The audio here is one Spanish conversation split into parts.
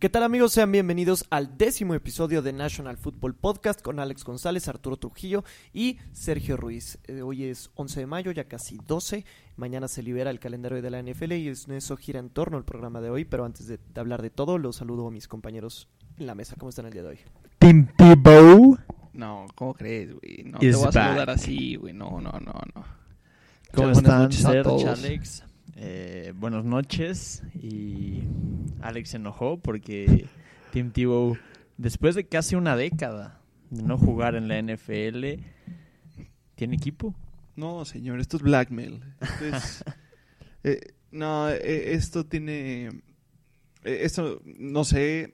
¿Qué tal amigos? Sean bienvenidos al décimo episodio de National Football Podcast con Alex González, Arturo Trujillo y Sergio Ruiz. Eh, hoy es 11 de mayo, ya casi 12. Mañana se libera el calendario de la NFL y eso gira en torno al programa de hoy. Pero antes de, hablar de todo, los saludo a mis compañeros en la mesa. ¿Cómo están el día de hoy? Tim Tebow. No, ¿cómo crees, güey? No te voy a saludar así, güey. No, no, no, no. ¿Cómo están, Sergio, Alex? Eh, buenas noches y Alex se enojó porque Tim Tebow, después de casi una década de no jugar en la NFL, ¿tiene equipo? No, señor, esto es blackmail. Eh, no, eh, esto tiene... esto, no sé,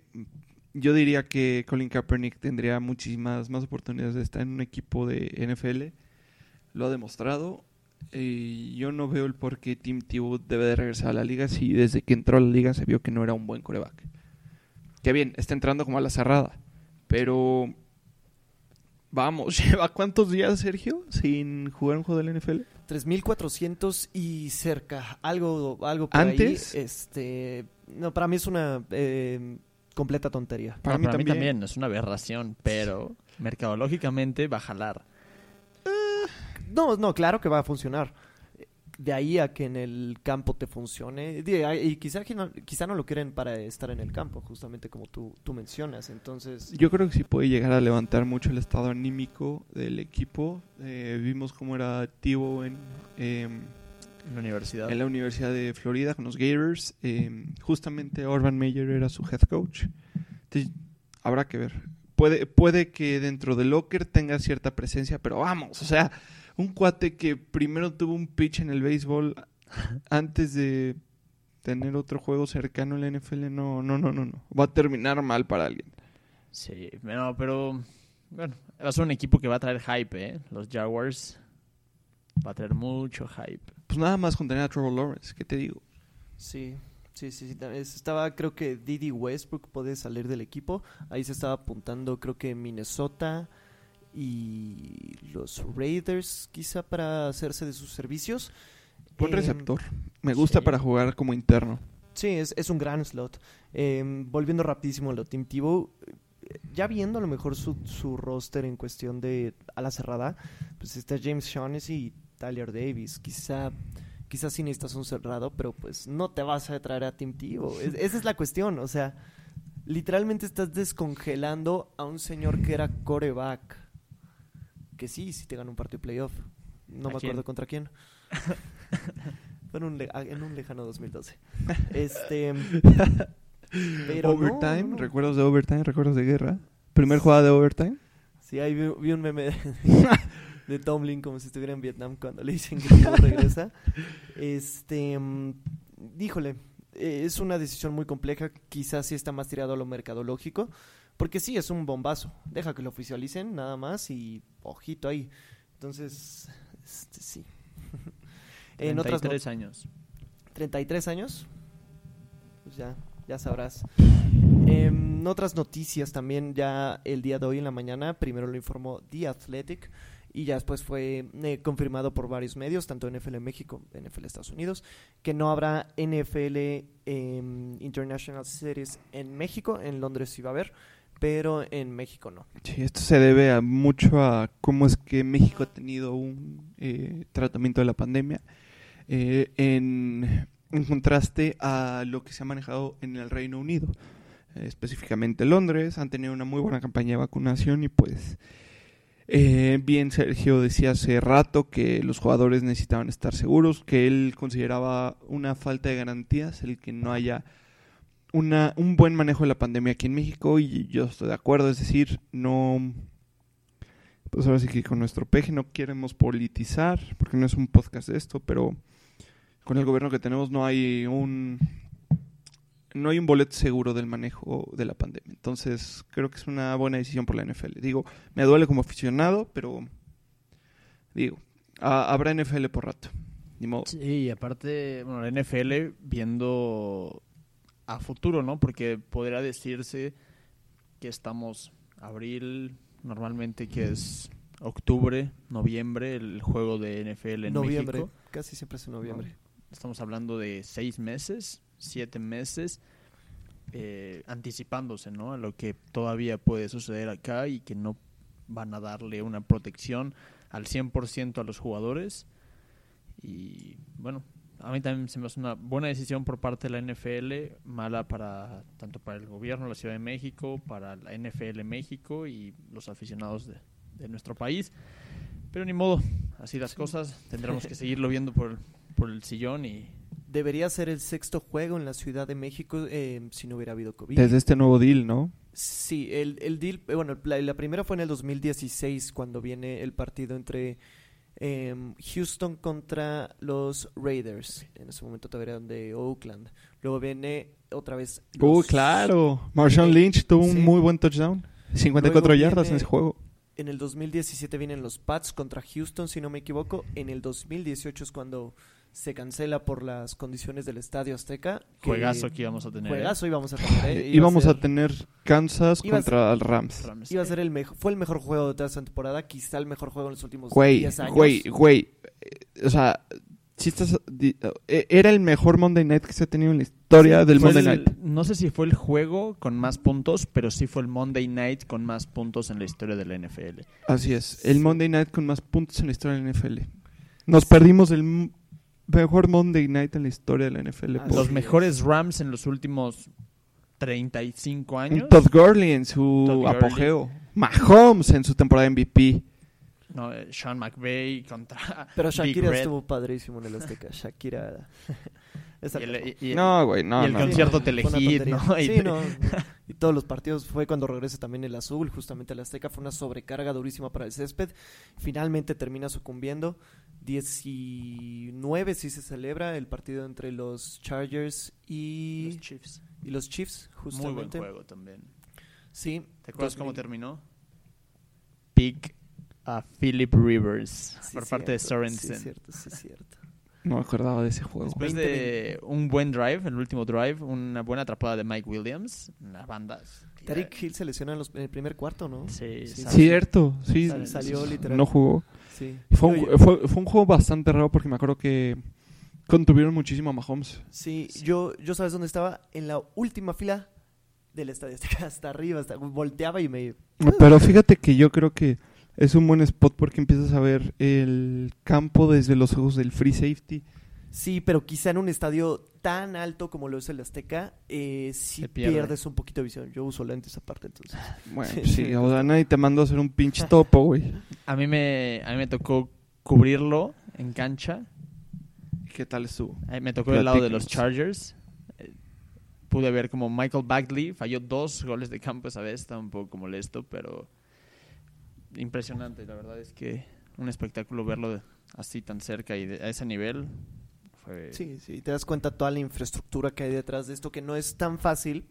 yo diría que Colin Kaepernick tendría muchísimas más oportunidades de estar en un equipo de NFL. Lo ha demostrado y yo no veo el por qué Tim Tebow debe de regresar a la liga si desde que entró a la liga se vio que no era un buen coreback. Que bien, está entrando como a la cerrada. Pero vamos, ¿lleva cuántos días, Sergio, sin jugar un juego del NFL? 3.400 y cerca. Algo, algo por ¿Antes? Este, no, para mí es una eh, completa tontería. Para, mí, también. mí, también. es una aberración, pero mercadológicamente va a jalar. No, no, claro que va a funcionar. De ahí a que en el campo te funcione. Y quizá, quizá no lo quieren para estar en el campo, justamente como tú, tú mencionas. Entonces. Yo creo que sí puede llegar a levantar mucho el estado anímico del equipo. Eh, vimos cómo era Tivo en. Em, la universidad. En la Universidad de Florida con los Gators. Em, justamente Urban Meyer era su head coach. Entonces, habrá que ver. Puede, puede que dentro del locker tenga cierta presencia, pero vamos, o sea, un cuate que primero tuvo un pitch en el béisbol antes de tener otro juego cercano en la NFL, no, no, no, no, no. Va a terminar mal para alguien. Sí, pero, pero bueno, va a ser un equipo que va a traer hype, ¿eh? Los Jaguars va a traer mucho hype. Pues nada más con tener a Trevor Lawrence, ¿qué te digo? Sí, sí, sí, sí. Estaba, creo que Didi Westbrook puede salir del equipo. Ahí se estaba apuntando, creo que Minnesota, y los Raiders quizá para hacerse de sus servicios. Buen em, receptor. Me gusta para jugar como interno. Sí, es, es un gran slot. Em, volviendo rapidísimo a lo Team Tebow, ya viendo a lo mejor su, su roster en cuestión de a la cerrada, pues está James Shaughnessy y Tyler Davis. Quizá quizás sí necesitas un cerrado, pero pues no te vas a traer a Team Tebow. esa es la cuestión, o sea, literalmente estás descongelando a un señor que era coreback que sí, sí te ganó un partido de playoff. No me acuerdo contra quién. Fue en un, en un, lejano 2012. este. Pero overtime, recuerdos de overtime, recuerdos de guerra. Primer jugada de overtime. Sí, ahí vi, un meme de, Tomlin como si estuviera en Vietnam cuando le dicen que no regresa. Este, mm, híjole, eh, es una decisión muy compleja. Quizás sí está más tirado a lo mercadológico. Porque sí, es un bombazo. Deja que lo oficialicen nada más y ojito ahí. Entonces, este, sí. en 33 años. 33 años. Pues ya, ya sabrás. En otras noticias también ya el día de hoy en la mañana, primero lo informó The Athletic y ya después fue eh, confirmado por varios medios, tanto NFL México, NFL Estados Unidos, que no habrá NFL em, International Series en México, en Londres sí va a haber, pero en México no. Sí, esto se debe a mucho a cómo es que México ha tenido un eh, tratamiento de la pandemia eh, en, contraste a lo que se ha manejado en el Reino Unido, eh, específicamente Londres, han tenido una muy buena campaña de vacunación y pues bien Sergio decía hace rato que los jugadores necesitaban estar seguros, que él consideraba una falta de garantías el que no haya una, un buen manejo de la pandemia aquí en México y yo estoy de acuerdo, es decir, no, pues ahora sí que con nuestro peje no queremos politizar, porque no es un podcast de esto, pero con el gobierno que tenemos no hay un no hay un boleto seguro del manejo de la pandemia. Entonces, creo que es una buena decisión por la NFL. Digo, me duele como aficionado, pero digo, habrá NFL por rato. Sí, y aparte, bueno, la NFL viendo a futuro, ¿no? Porque podría decirse que estamos abril, normalmente que es octubre, noviembre, el juego de NFL en noviembre, casi siempre es en noviembre. Estamos hablando de seis meses, siete meses. eh, anticipándose ¿no? a lo que todavía puede suceder acá y que no van a darle una protección al 100% a los jugadores. Y bueno, a mí también se me hace una buena decisión por parte de la NFL, mala para tanto para el gobierno de la Ciudad de México, para la NFL México y los aficionados de, de nuestro país. Pero ni modo, así las cosas, tendremos que seguirlo viendo por, por el sillón y Debería ser el sexto juego en la Ciudad de México eh, si no hubiera habido COVID. Desde este nuevo deal, ¿no? Sí, el, el deal, eh, bueno, la, la primera fue en el 2016 cuando viene el partido entre em, Houston contra los Raiders. En ese momento todavía eran de Oakland. Luego viene otra vez. Uy, los- claro. Marshawn Lynch tuvo Sí. un muy buen touchdown. 54 Luego yardas en ese juego. En el 2017 vienen los Pats contra Houston, si no me equivoco. En el 2018 es cuando se cancela por las condiciones del Estadio Azteca. que- juegazo que íbamos a tener. ¿eh? Juegazo íbamos a tener. ¿eh? Iba Íbamos a, ser- tener Kansas contra el Rams. Rams. Iba a ser el mejor, fue el mejor juego de toda esta temporada, quizá el mejor juego en los últimos Güey, 10 años. güey, güey. Eh, O sea, si estás, eh, era el mejor Monday Night que se ha tenido en la historia del Monday el- Night. No sé si fue el juego con más puntos, pero sí fue el Monday Night con más puntos en la historia de la NFL. Así es, el Sí. Monday Night con más puntos en la historia de la NFL. Nos perdimos el mejor Monday Night en la historia de la NFL. Por- Los es. mejores Rams en los últimos 35 años. Todd Gurley en su Todd Gurley. apogeo. Mahomes en su temporada MVP. No, eh, Sean McVay contra Pero Big Shakira Red. estuvo padrísimo en el Azteca. Shakira. Y el, y- y- No, güey, no, y el no, concierto una Telehit. Y Sí, te- no. Y todos los partidos fue cuando regresa también el azul, justamente el Azteca. Fue una sobrecarga durísima para el césped. Finalmente termina sucumbiendo. 19 sí se celebra el partido entre los Chargers y Los Chiefs. y los Chiefs, Muy buen justamente. juego también. Sí. ¿Te acuerdas cómo 2000. terminó? Pick a Philip Rivers Sí, por parte de Sorensen. Sí, es cierto, sí, es cierto. No me acordaba de ese juego. Después 20, de un buen drive, el último drive, una buena atrapada de Mike Williams, la banda. Tariq Hill se lesiona en, los- en el primer cuarto, ¿no? Sí, Sí. Cierto, sí. Sal- salió literal. No jugó. Sí. Fue un, fue, fue un juego bastante raro porque me acuerdo que contuvieron muchísimo a Mahomes. Sí, yo, yo sabes dónde estaba, en la última fila del estadio, hasta, hasta arriba, hasta, volteaba y me... Pero fíjate que yo creo que es un buen spot porque empiezas a ver el campo desde los ojos del free safety. Sí, pero quizá en un estadio tan alto como lo es el Azteca, eh, sí pierde. pierdes un poquito de visión. Yo uso lentes aparte, entonces. Bueno, Sí, pues sí, o sea, nadie te mandó a hacer un pinche topo, güey. A mí me, a mí me tocó cubrirlo en cancha. ¿Qué tal estuvo? Eh, Me tocó del lado de los. Chargers. Eh, Pude ver como Michael Bagley falló dos goles de campo esa vez, está un poco molesto, pero impresionante. La verdad es que un espectáculo verlo de- así tan cerca y de- a ese nivel. Fue... Sí, sí, te das cuenta toda la infraestructura que hay detrás de esto, que no es tan fácil.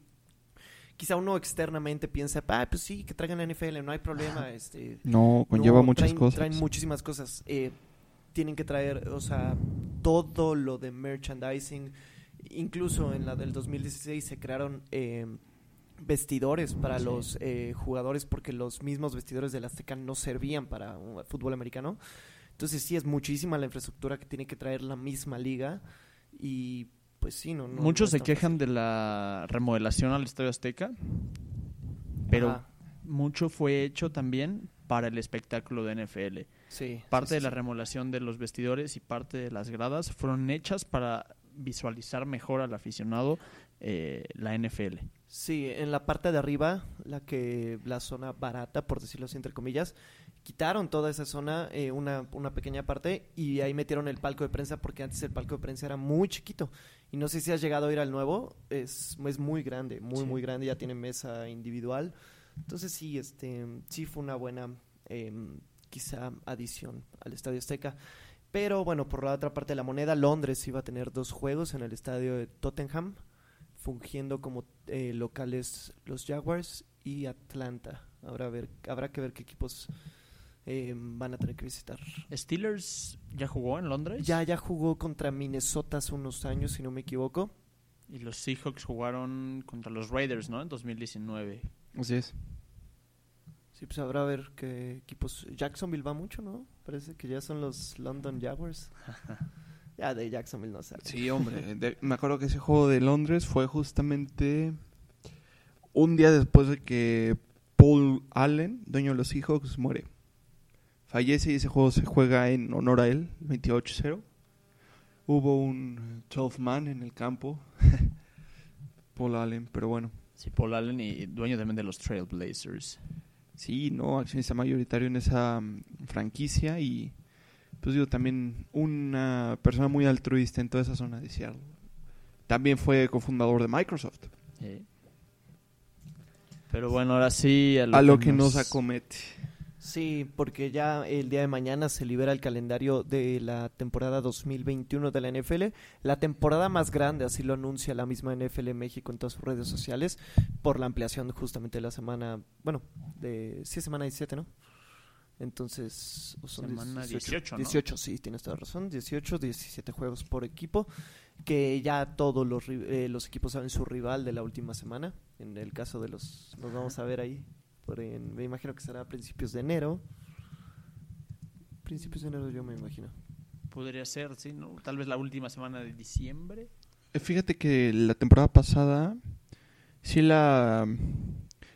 Quizá uno externamente piensa, ah, pues sí, que traigan la NFL, no hay problema. este No, conlleva No, muchas traen- cosas. Traen muchísimas cosas. Eh, tienen que traer, o sea, todo lo de merchandising. Incluso en la del 2016 se crearon eh, vestidores para Sí. los eh, jugadores porque los mismos vestidores del Azteca no servían para un fútbol americano. Entonces sí es muchísima la infraestructura que tiene que traer la misma liga y pues sí, no. no Muchos no se quejan de la remodelación al Estadio Azteca, pero Ajá, mucho fue hecho también para el espectáculo de NFL. sí, Parte sí, de la remodelación de los vestidores y parte de las gradas fueron hechas para visualizar mejor al aficionado eh, la NFL. Sí, en la parte de arriba, la que la zona barata, por decirlo así entre comillas, quitaron toda esa zona, eh, una, una pequeña parte, y ahí metieron el palco de prensa porque antes el palco de prensa era muy chiquito. Y no sé si has llegado a ir al nuevo, es, es muy grande, muy, Sí. muy grande, ya tiene mesa individual. Entonces sí, este, sí fue una buena, em, quizá, adición al Estadio Azteca. Pero bueno, por la otra parte de la moneda, Londres iba a tener dos juegos en el estadio de Tottenham fungiendo como eh, locales los Jaguars y Atlanta. Habrá, ver, habrá que ver qué equipos eh, van a tener que visitar. Steelers ya jugó en Londres Ya, ya jugó contra Minnesota hace unos años, si no me equivoco. y los Seahawks jugaron contra los Raiders, ¿no? En 2019. Así es. Sí, pues habrá ver qué equipos. Jacksonville va mucho, ¿no? Parece que ya son los London Jaguars. ya de Jacksonville no sé. Sí, hombre. de- me acuerdo que ese juego de Londres fue justamente un día después de que Paul Allen, dueño de los Seahawks, muere. Fallece y ese juego se juega en honor a él, 28-0. Hubo un 12 man en el campo. Paul Allen, pero bueno. Sí, Paul Allen y dueño también de los Trailblazers. Sí, no, accionista mayoritario en esa mm, franquicia y pues digo también una persona muy altruista en toda esa zona de Seattle. También fue cofundador de Microsoft, Sí. Pero bueno, ahora sí a lo que nos acomete. Sí, porque ya el día de mañana se libera el calendario de la temporada 2021 de la NFL, la temporada más grande, así lo anuncia la misma NFL México en todas sus redes sociales, por la ampliación justamente de la semana, bueno, de sí, semana 17, ¿no? Entonces, o son Semana 18, ¿no? 18, sí, tienes toda razón, 18, 17 juegos por equipo, que ya todos los, ri- eh, los equipos saben su rival de la última semana, en el caso de los, nos vamos a ver ahí, por en- me imagino que será a principios de enero, principios de enero yo me imagino. Podría ser, sí, ¿no? Tal vez la última semana de diciembre. Eh, Fíjate que la temporada pasada sí la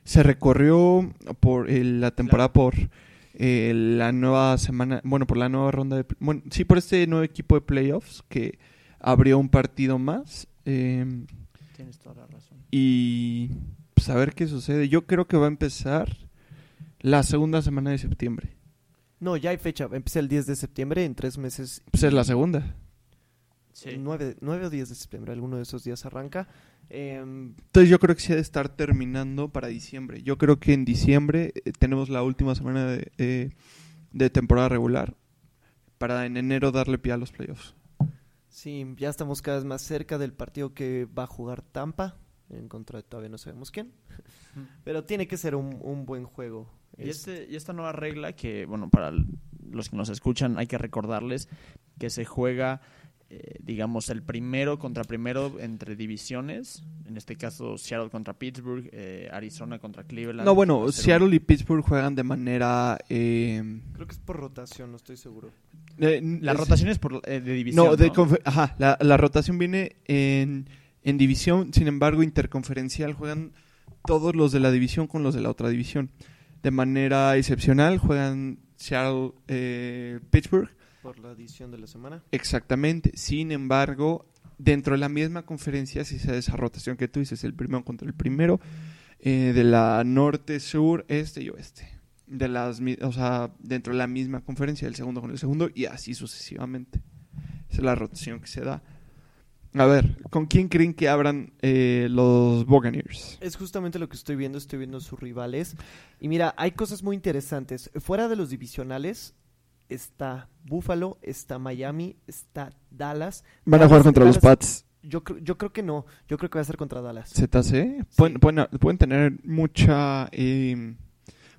se recorrió por eh, la temporada por eh, la nueva semana, bueno, por la nueva ronda de, bueno, sí por este nuevo equipo de playoffs que abrió un partido más eh, Tienes toda la razón. y pues a ver qué sucede. Yo creo que va a empezar la segunda semana de septiembre. No, ya hay fecha, empieza el 10 de septiembre, en tres meses, Pues es la segunda. Sí. 9, o 10 de septiembre, alguno de esos días arranca. Em, Entonces yo creo que sí ha de estar terminando para diciembre. Yo creo que en diciembre eh, tenemos la última semana de, eh, de temporada regular para en enero darle pie a los playoffs. Sí, ya estamos cada vez más cerca del partido que va a jugar Tampa, en contra de todavía no sabemos quién, pero tiene que ser un, un buen juego. Y, Es- este, y esta nueva regla que, bueno, para los que nos escuchan hay que recordarles que se juega, eh, digamos, el primero contra primero entre divisiones. En este caso, Seattle contra Pittsburgh, eh, Arizona contra Cleveland. No, bueno, Seattle y Pittsburgh juegan de manera... eh, Creo que es por rotación, no estoy seguro. eh, La es- rotación es por, eh, de división. No, de ¿no? ajá, la, la rotación viene en, en división, sin embargo, interconferencial juegan todos los de la división con los de la otra división. De manera excepcional juegan Seattle, eh, Pittsburgh, Por la edición de la semana. exactamente. Sin embargo, dentro de la misma conferencia sí se da esa rotación que tú dices, el primero contra el primero, eh, de la norte, sur, este y oeste. De las, o sea, dentro de la misma conferencia, el segundo con el segundo y así sucesivamente. Esa es la rotación que se da. A ver, ¿con quién creen que abran eh, los Buccaneers? Es justamente lo que estoy viendo, estoy viendo sus rivales. Y mira, hay cosas muy interesantes. Fuera de los divisionales está Buffalo, está Miami, está Dallas. Van a jugar contra los Pats. Yo, creo- yo creo que no, yo creo que va a ser contra Dallas. ZC. Pueden, pueden, pueden tener mucha eh,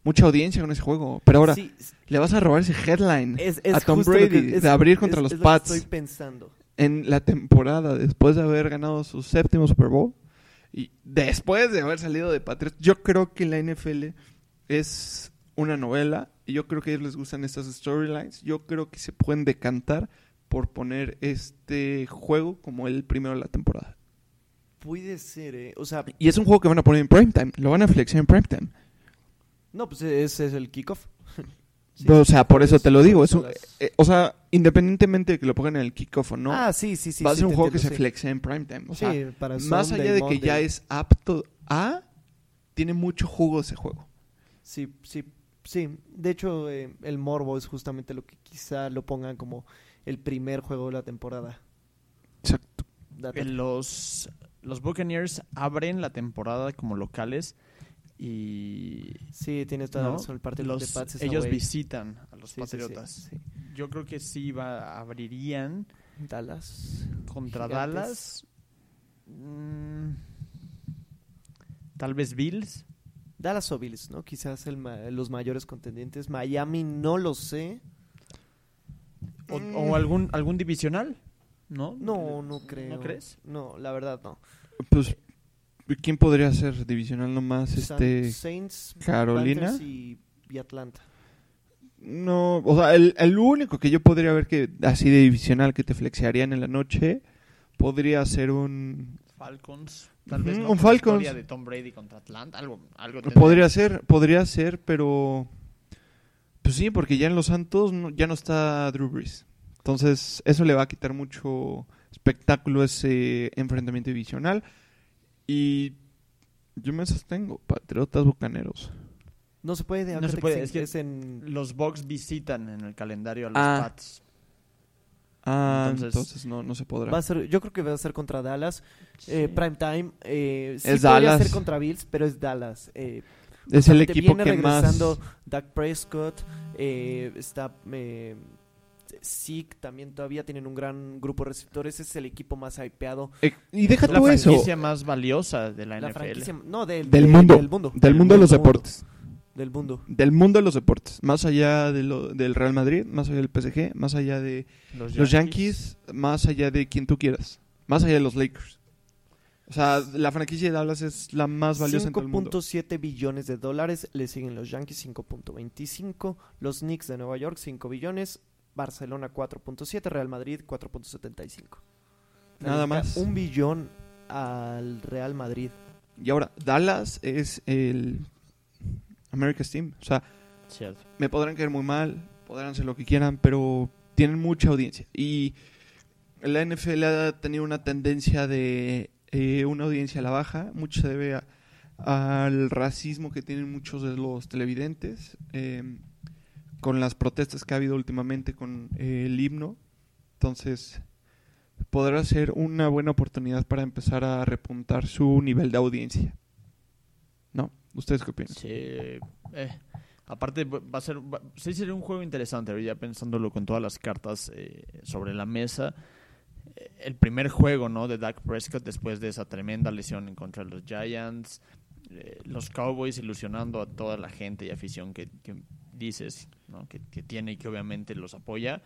mucha audiencia con ese juego. Pero ahora, Sí, le vas a robar ese headline es, es a Tom Brady es- de abrir contra los es lo que Pats Estoy pensando. en la temporada después de haber ganado su séptimo Super Bowl y después de haber salido de Patriots. Yo creo que la NFL es una novela yo creo que a ellos les gustan estas storylines. Yo creo que se pueden decantar por poner este juego como el primero de la temporada. Puede ser, ¿eh? O sea, Y es un juego que van a poner en primetime. Lo van a flexear en primetime. no, pues ese es el kickoff. Sí, o sea, por eso te lo digo. Es un- eh, o sea, independientemente de que lo pongan en el kickoff o no, ah, sí, sí, sí. va a sí, ser un juego que se flexea en primetime. O Sí, sea, para más allá de que ya es apto a, tiene mucho jugo ese juego. Sí, sí, sí. De hecho, eh, el morbo es justamente lo que quizá lo pongan como el primer juego de la temporada. Exacto. Date. Eh, Los, los Buccaneers abren la temporada como locales y Sí, tienes toda la ¿no? razón. El partido los, de Pats es ellos away. visitan a los Sí, sí, sí, Patriotas. sí. Yo creo que sí va, abrirían Dallas. contra Gigantes. Dallas. Mm, tal vez Bills. Dallas o Bills, ¿no? Quizás el ma- los mayores contendientes. Miami no lo sé. O, Mm. o algún, algún divisional. ¿No? No, no creo. ¿No crees? No, la verdad no. Pues, ¿quién podría ser divisional nomás? Este, Saints, Carolina. Y, y Atlanta. no, o sea, el, el único que yo podría ver que así de divisional que te flexearían en la noche podría ser un Falcons. Tal vez no un Falcons. historia de Tom Brady contra Atlanta. Algo, algo. Podría ser, podría ser, pero... Pues sí, porque ya en los Santos no- ya no está Drew Brees. Entonces, eso le va a quitar mucho espectáculo ese enfrentamiento divisional. Y yo me sostengo, Patriotas Bucaneros. No se puede. No se puede, es que- es en... Los Bucks visitan en el calendario a los Ah. Pats. Ah, Entonces- entonces, no, no se podrá. Va a ser, yo creo que va a ser contra Dallas. Eh, Sí. prime time. Eh, sí Es podría Dallas. ser contra Bills, pero es Dallas. Eh, es el equipo viene que más... regresando Dak Prescott. eh, está eh, Zeke también todavía tienen un gran grupo de receptores. Es el equipo más hypeado. Eh, y deja la eso. franquicia más valiosa de la, La NFL. No, del, Del de- mundo. Del mundo. Del mundo de los mundo, deportes. Del mundo. Del mundo de los deportes. Más allá de lo- del Real Madrid, más allá del PSG, más allá de los Yankees, más allá de quien tú quieras. Más allá de los Lakers. O sea, la franquicia de Dallas es la más valiosa en todo el mundo. 5.7 billones de dólares. Le siguen los Yankees 5.25. Los Knicks de Nueva York 5 billones. Barcelona 4.7. Real Madrid 4.75. Nada más. Un billón al Real Madrid. Y ahora, Dallas es el America's Team. O sea, Cierto. me podrán caer muy mal, podrán hacer lo que quieran, pero tienen mucha audiencia. Y la NFL ha tenido una tendencia de eh, una audiencia a la baja. Mucho se debe a- al racismo que tienen muchos de los televidentes. eh, con las protestas que ha habido últimamente con eh, el himno. Entonces, podrá ser una buena oportunidad para empezar a repuntar su nivel de audiencia. ¿Ustedes qué opinan? Sí. eh, aparte, va a ser. sí, sería un juego interesante. Ya pensándolo con todas las cartas eh, sobre la mesa. Eh, El primer juego, ¿no? De Dak Prescott después de esa tremenda lesión en contra de los Giants. Eh, los Cowboys ilusionando a toda la gente y afición que, que dices, ¿no? Que, que tiene y que obviamente los apoya.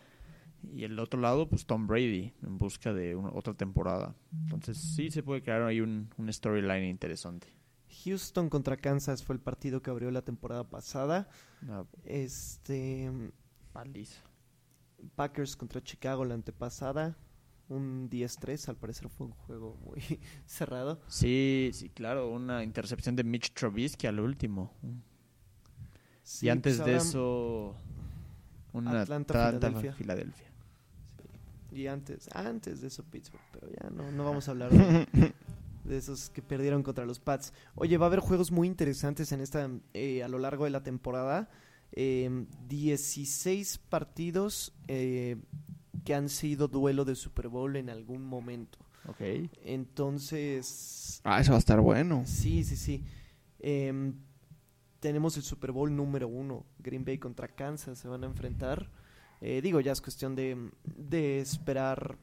Y el otro lado, pues Tom Brady en busca de una- otra temporada. Entonces, sí se puede crear ahí un, un storyline interesante. Houston contra Kansas fue el partido que abrió la temporada pasada. Este paliza. Packers contra Chicago la antepasada. Un 10-3, al parecer fue un juego muy cerrado. Sí, sí, claro, una intercepción de Mitch Trubisky al último. Sí, y antes pues de eso, una Atlanta, Atlanta, Filadelfia. Filadelfia. Y antes, antes de eso Pittsburgh, pero ya no, no vamos a hablar de, de esos que perdieron contra los Pats. Oye, va a haber juegos muy interesantes en esta eh, a lo largo de la temporada. Eh, 16 partidos eh, que han sido duelo de Super Bowl en algún momento. Ok. Entonces, Ah, eso va a estar bueno. sí, sí, sí. Em, tenemos el Super Bowl número uno. Green Bay contra Kansas se van a enfrentar. Eh, digo, ya es cuestión de, de esperar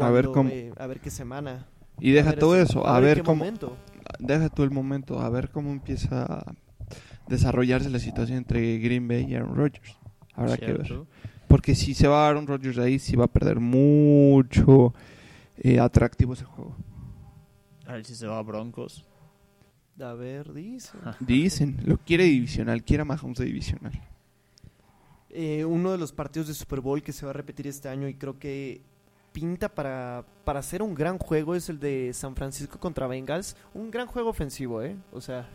A ver cómo- eh, a ver qué semana. Y deja ver todo ese- eso, a ver qué cómo, momento. deja todo el momento, a ver cómo empieza a desarrollarse la situación entre Green Bay y Aaron Rodgers. Habrá que ver. Porque si se va Aaron Rodgers de ahí, sí va a perder mucho eh, atractivo ese juego. A ver si se va a Broncos. A ver, dice. Dicen, lo quiere divisional, quiere a Mahomes de divisional. Eh, uno de los partidos de Super Bowl que se va a repetir este año y creo que pinta para, para hacer un gran juego es el de San Francisco contra Bengals. Un gran juego ofensivo, ¿eh? O sea,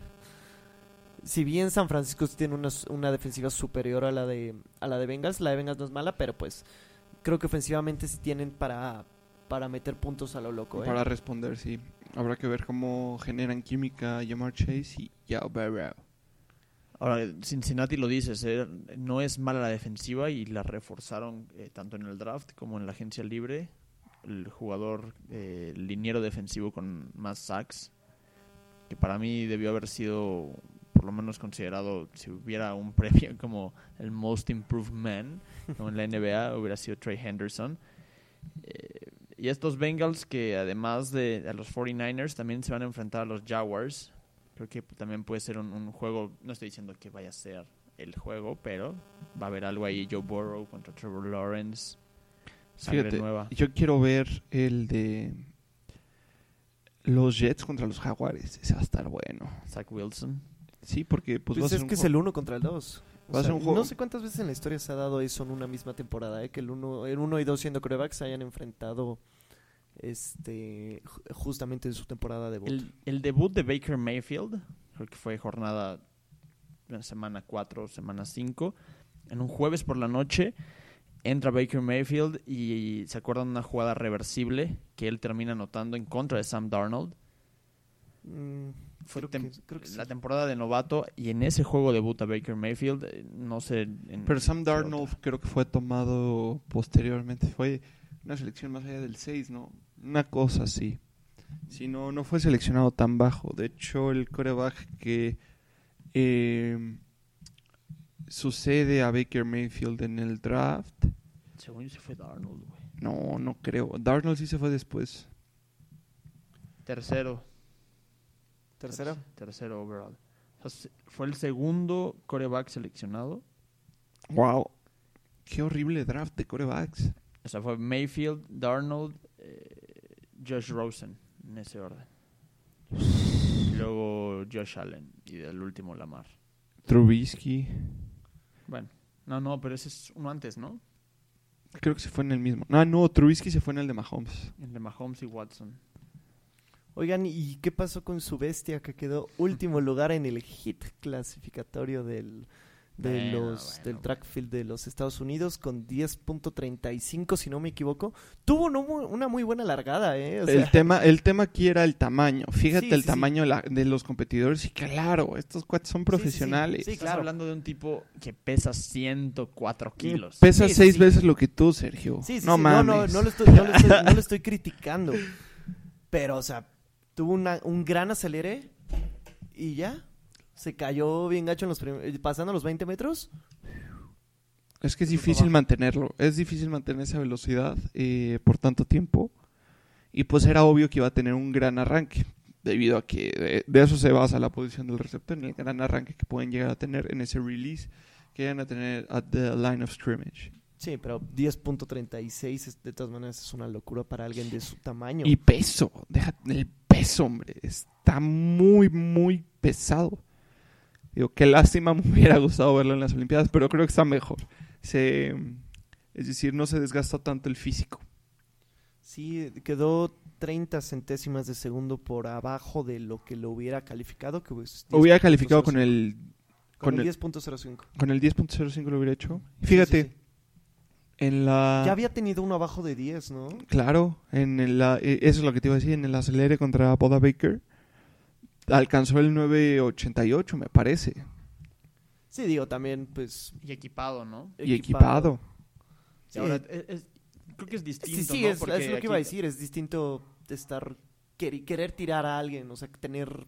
si bien San Francisco tiene una, una defensiva superior a la, de, a la de Bengals, la de Bengals no es mala, pero pues creo que ofensivamente sí tienen para, para meter puntos a lo loco, ¿eh? Para responder, sí. Habrá que ver cómo generan química Jamar Chase y Yao Barrow. Ahora, Cincinnati lo dices, eh, no es mala la defensiva y la reforzaron eh, tanto en el draft como en la agencia libre. El jugador eh, liniero defensivo con más sacks, que para mí debió haber sido por lo menos considerado, si hubiera un premio como el Most Improved Man, como en la NBA, hubiera sido Trey Henderson. Eh, y estos Bengals que además de los 49ers también se van a enfrentar a los Jaguars. Creo que también puede ser un, un juego, no estoy diciendo que vaya a ser el juego, pero va a haber algo ahí, Joe Burrow contra Trevor Lawrence. Fíjate, nueva. yo quiero ver el de los Jets contra los Jaguares. Ese va a estar bueno. Zach Wilson. Sí, porque pues, Pues, va a ser es un que es el uno contra el dos. O Va a ser sea, un juego- No sé cuántas veces en la historia se ha dado eso en una misma temporada, ¿eh? que el uno, el uno y dos siendo corebacks se hayan enfrentado este ju- justamente en su temporada de debut. El, el debut de Baker Mayfield, creo que fue jornada semana 4, semana 5, en un jueves por la noche, entra Baker Mayfield y se acuerdan de una jugada reversible que él termina anotando en contra de Sam Darnold. Mm, Fue creo tem- que- creo que sí. la temporada de novato y en ese juego debuta Baker Mayfield, eh, no sé... en Pero Sam Darnold creo que fue tomado posteriormente. Fue una selección más allá del 6, ¿no? Una cosa así. Si no, no fue seleccionado tan bajo. De hecho, el coreback que eh, sucede a Baker Mayfield en el draft. Según yo se fue Darnold, güey. No, no creo. Darnold sí se fue después. Tercero. Tercero. Ter- Tercero overall. O sea, se- fue el segundo coreback seleccionado. Wow. Qué horrible draft de corebacks. O sea, fue Mayfield, Darnold, Josh Rosen, en ese orden. Y luego Josh Allen y del último Lamar. Trubisky. Bueno, no, no, pero ese es uno antes, ¿no? Creo que se fue en el mismo. Ah, no, Trubisky se fue en el de Mahomes. El de Mahomes y Watson. Oigan, ¿y qué pasó con su bestia que quedó último lugar en el hit clasificatorio del, de Bueno, los, bueno, del track field de los Estados Unidos con 10.35, si no me equivoco? Tuvo una muy buena largada, ¿eh? O sea, el, tema, el tema aquí era el tamaño. Fíjate Sí, el sí, sí. tamaño la- de los competidores. Y claro, estos cuates son sí, sí. profesionales. Sí, Estás claro. hablando de un tipo que pesa 104 kilos. Pesa Sí, seis sí. veces lo que tú, Sergio. Sí, sí, no sí, mames. No, no, no lo estoy, no lo estoy- no lo estoy criticando. Pero, o sea, tuvo una- un gran acelere y ya. Se cayó bien gacho en los eh, pasando los 20 metros. Es que es difícil mantenerlo. Es difícil mantener esa velocidad eh, por tanto tiempo. Y pues era obvio que iba a tener un gran arranque. Debido a que de, de eso se basa la posición del receptor, en el gran arranque que pueden llegar a tener en ese release que llegan a tener at the line of scrimmage. Sí, pero 10.36 es- de todas maneras es una locura para alguien de su tamaño. Y peso, deja el peso, hombre. Está muy, muy pesado. Digo, qué lástima, me hubiera gustado verlo en las Olimpiadas, pero creo que está mejor. Se, es decir, no se desgasta tanto el físico. Sí, quedó 30 centésimas de segundo por abajo de lo que lo hubiera calificado. Que pues, Hubiera calificado 10.05. con el Con, con el el- 10.05. con el 10.05 lo hubiera hecho. Fíjate, sí, sí. en la Ya había tenido uno abajo de 10, ¿no? claro, en la eh, eso es lo que te iba a decir, en el acelere contra Boda Baker alcanzó el 9.88, me parece, Sí, digo, también, pues. Y equipado, ¿no? y equipado. Sí, ahora, es- es- creo que es distinto, Sí, sí, ¿no? es, Porque es lo que aquí- iba a decir. Es distinto de estar. quer- querer tirar a alguien, o sea, tener.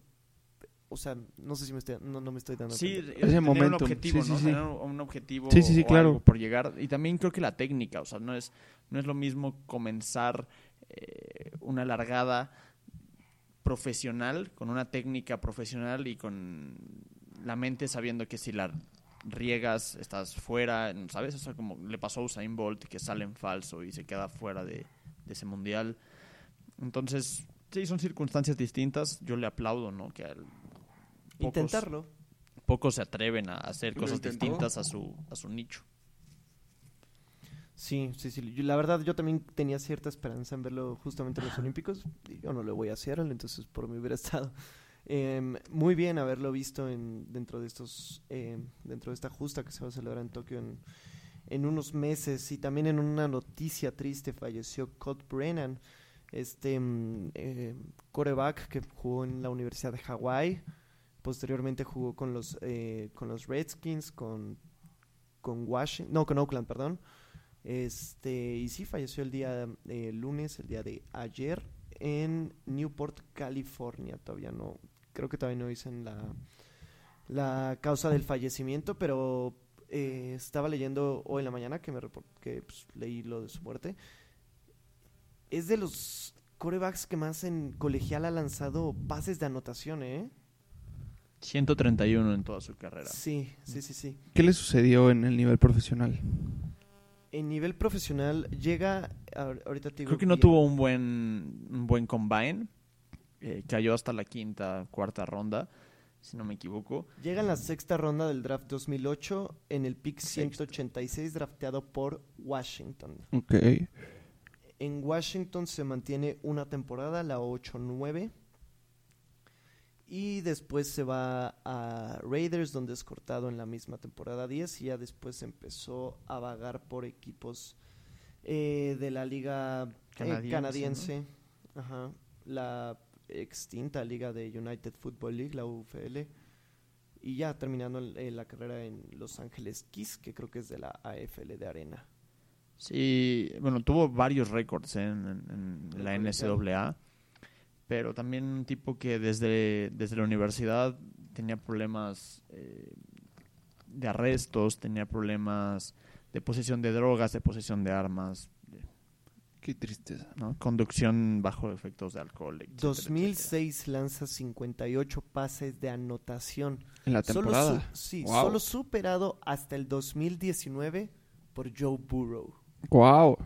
O sea, no sé si me estoy, no, no me estoy dando Sí, cuenta. eh, Ese tener un momentum, objetivo, sí, sí, ¿no? sí. Tener un, un objetivo Sí, sí, sí, o claro. algo por llegar. Y también creo que la técnica, o sea, no es, no es lo mismo comenzar eh, una largada profesional, con una técnica profesional y con la mente sabiendo que si la riegas, estás fuera, ¿sabes? O sea, como le pasó a Usain Bolt, que sale en falso y se queda fuera de, de ese mundial. Entonces, sí, son circunstancias distintas. Yo le aplaudo, ¿no? Que al- pocos- Intentarlo. pocos se atreven a hacer ¿Lo cosas intentó? distintas a su, a su nicho. Sí, sí, sí. Yo- la verdad, yo también tenía cierta esperanza en verlo justamente en los Olímpicos. Yo no le voy a Seattle, entonces por mí hubiera estado em, muy bien haberlo visto en, dentro de estos em, dentro de esta justa que se va a celebrar en Tokio en, en unos meses. Y también en una noticia triste falleció Colt Brennan, este eh, coreback que jugó en la Universidad de Hawái. Posteriormente jugó con los eh, con los Redskins, con con Washington, no, con Oakland, perdón. Este, y sí, falleció el día eh, lunes, el día de ayer, en Newport, California. Todavía no, creo que todavía no dicen la, la causa del fallecimiento, pero eh, estaba leyendo hoy en la mañana que me que pues, leí lo de su muerte. Es de los corebacks que más en colegial ha lanzado pases de anotación, ¿eh? 131 en toda su carrera. Sí, sí, sí, sí. ¿Qué le sucedió en el nivel profesional? En nivel profesional llega, ahor- ahorita te digo Creo que no tuvo un buen, un buen combine. Eh, cayó hasta la quinta, cuarta ronda, si no me equivoco. Llega en la sexta ronda del draft 2008 en el pick Sexta. 186 drafteado por Washington. Ok. En Washington se mantiene una temporada, la 8-9. Y después se va a Raiders, donde es cortado en la misma temporada 10. Y ya después empezó a vagar por equipos eh, de la liga eh, Canadiense. Ajá. La extinta liga de United Football League, la UFL. Y ya terminando eh, la carrera en Los Ángeles Kiss, que creo que es de la AFL de Arena. Sí, bueno, tuvo varios récords ¿eh? en, en- la. NCAA, pero también un tipo que desde, desde la universidad tenía problemas eh, de arrestos, tenía problemas de posesión de drogas, de posesión de armas, Qué tristeza. ¿no? conducción bajo efectos de alcohol. etcétera, etcétera. 2006 lanza 58 pases de anotación. En la Solo temporada. su- sí, Wow. solo superado hasta el 2019 por Joe Burrow. Wow.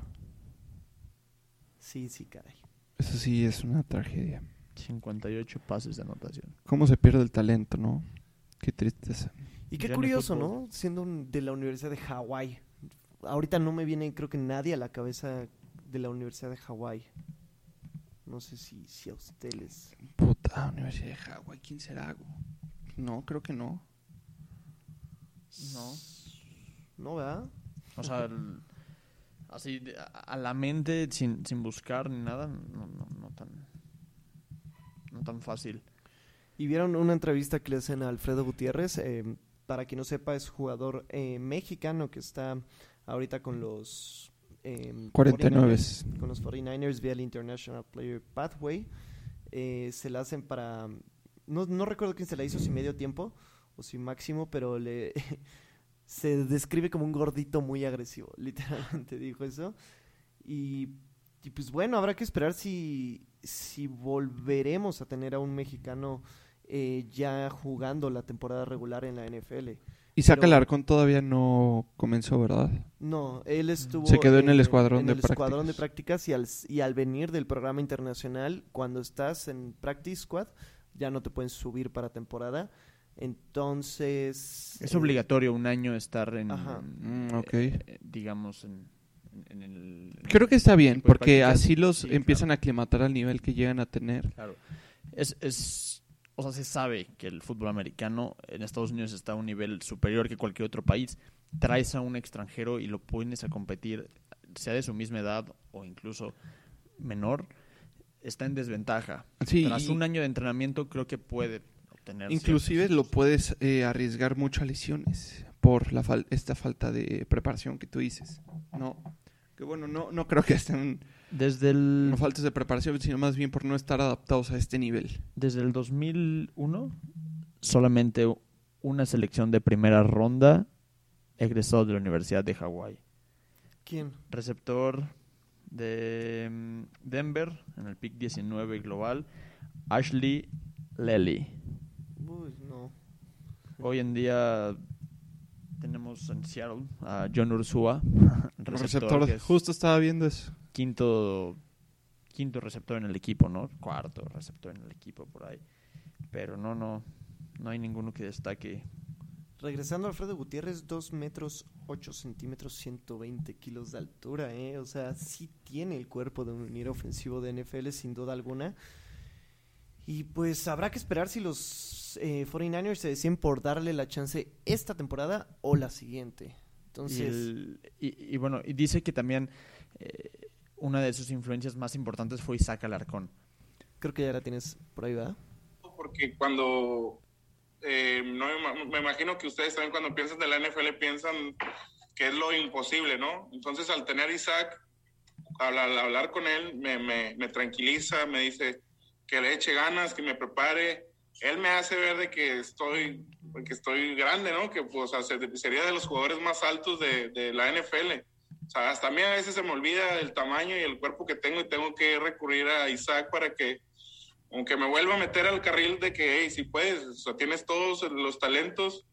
Sí, sí, caray. Eso sí es una tragedia. 58 pases de anotación. ¿Cómo se pierde el talento, no? Qué tristeza. Y qué Ya curioso. ¿no? Siendo un- de la Universidad de Hawái. Ahorita no me viene, creo que nadie a la cabeza de la Universidad de Hawái. No sé si, si a ustedes. Puta, Universidad de Hawái, ¿quién será? No, creo que no. No. ¿No, verdad? O sea, el- así de- a, la mente sin, sin buscar ni nada, no, no, no tan no tan fácil. Y vieron una entrevista que le hacen a Alfredo Gutiérrez. eh, para quien no sepa, es jugador eh, mexicano que está ahorita con los 49. 49ers, con los 49ers vía el International Player Pathway. Eh, se la hacen para. No, no recuerdo quién se la hizo, si medio tiempo o si máximo, pero le. se describe como un gordito muy agresivo. Literalmente dijo eso. Y, y pues bueno, habrá que esperar si, si volveremos a tener a un mexicano eh, ya jugando la temporada regular en la NFL. Isaac Pero- Alarcón todavía no comenzó, ¿verdad? No, él estuvo Se quedó en el escuadrón en de el escuadrón de prácticas. prácticas y al, y al venir del programa internacional, cuando estás en Practice Squad, ya no te pueden subir para temporada. Entonces... Es eh, obligatorio un año estar en, Ajá. en, Mm, ok. eh, eh, digamos, en, en el... Creo que está bien, porque así los Sí, empiezan claro. a aclimatar al nivel que llegan a tener. Claro. Es, es, o sea, se sabe que el fútbol americano en Estados Unidos está a un nivel superior que cualquier otro país. Traes a un extranjero y lo pones a competir, sea de su misma edad o incluso menor, está en desventaja. Sí, Tras y- un año de entrenamiento creo que puede obtener Inclusive ciertos- lo puedes eh, arriesgar mucho a lesiones por la fal- esta falta de preparación que tú dices. No, que bueno, no, no creo que estén Desde el, no faltas de preparación, sino más bien por no estar adaptados a este nivel. desde el 2001, solamente una selección de primera ronda egresó de la Universidad de Hawái. ¿Quién? receptor de mm, Denver en el pick 19 global, Ashley Lely. Uy, no. Hoy en día tenemos en Seattle a John Ursua, receptor, Receptor, es justo estaba viendo eso. quinto quinto receptor en el equipo, ¿no? Cuarto receptor en el equipo por ahí. Pero no, no, no hay ninguno que destaque. Regresando a Alfredo Gutiérrez, 2 metros 8 centímetros, 120 kilos de altura, ¿eh? O sea, sí tiene el cuerpo de un liniero ofensivo de NFL, sin duda alguna. Y pues habrá que esperar si los eh, 49ers se deciden por darle la chance esta temporada o la siguiente. Y, Entonces, el- y- y bueno, y dice que también eh, una de sus influencias más importantes fue Isaac Alarcón. creo que ya la tienes por ahí, ¿verdad? porque cuando eh, no me ima- me imagino que ustedes también cuando piensan de la NFL piensan que es lo imposible, ¿no? Entonces al tener Isaac, al, al hablar con él, me, me, me tranquiliza, me dice que le eche ganas, que me prepare. Él me hace ver de que estoy, que estoy grande, ¿no? Que pues, o sea, se- sería de los jugadores más altos de, de la NFL. O sea, hasta a mí a veces se me olvida el tamaño y el cuerpo que tengo y tengo que recurrir a Isaac para que aunque me vuelva a meter al carril de que, hey, si puedes, o sea, tienes todos los talentos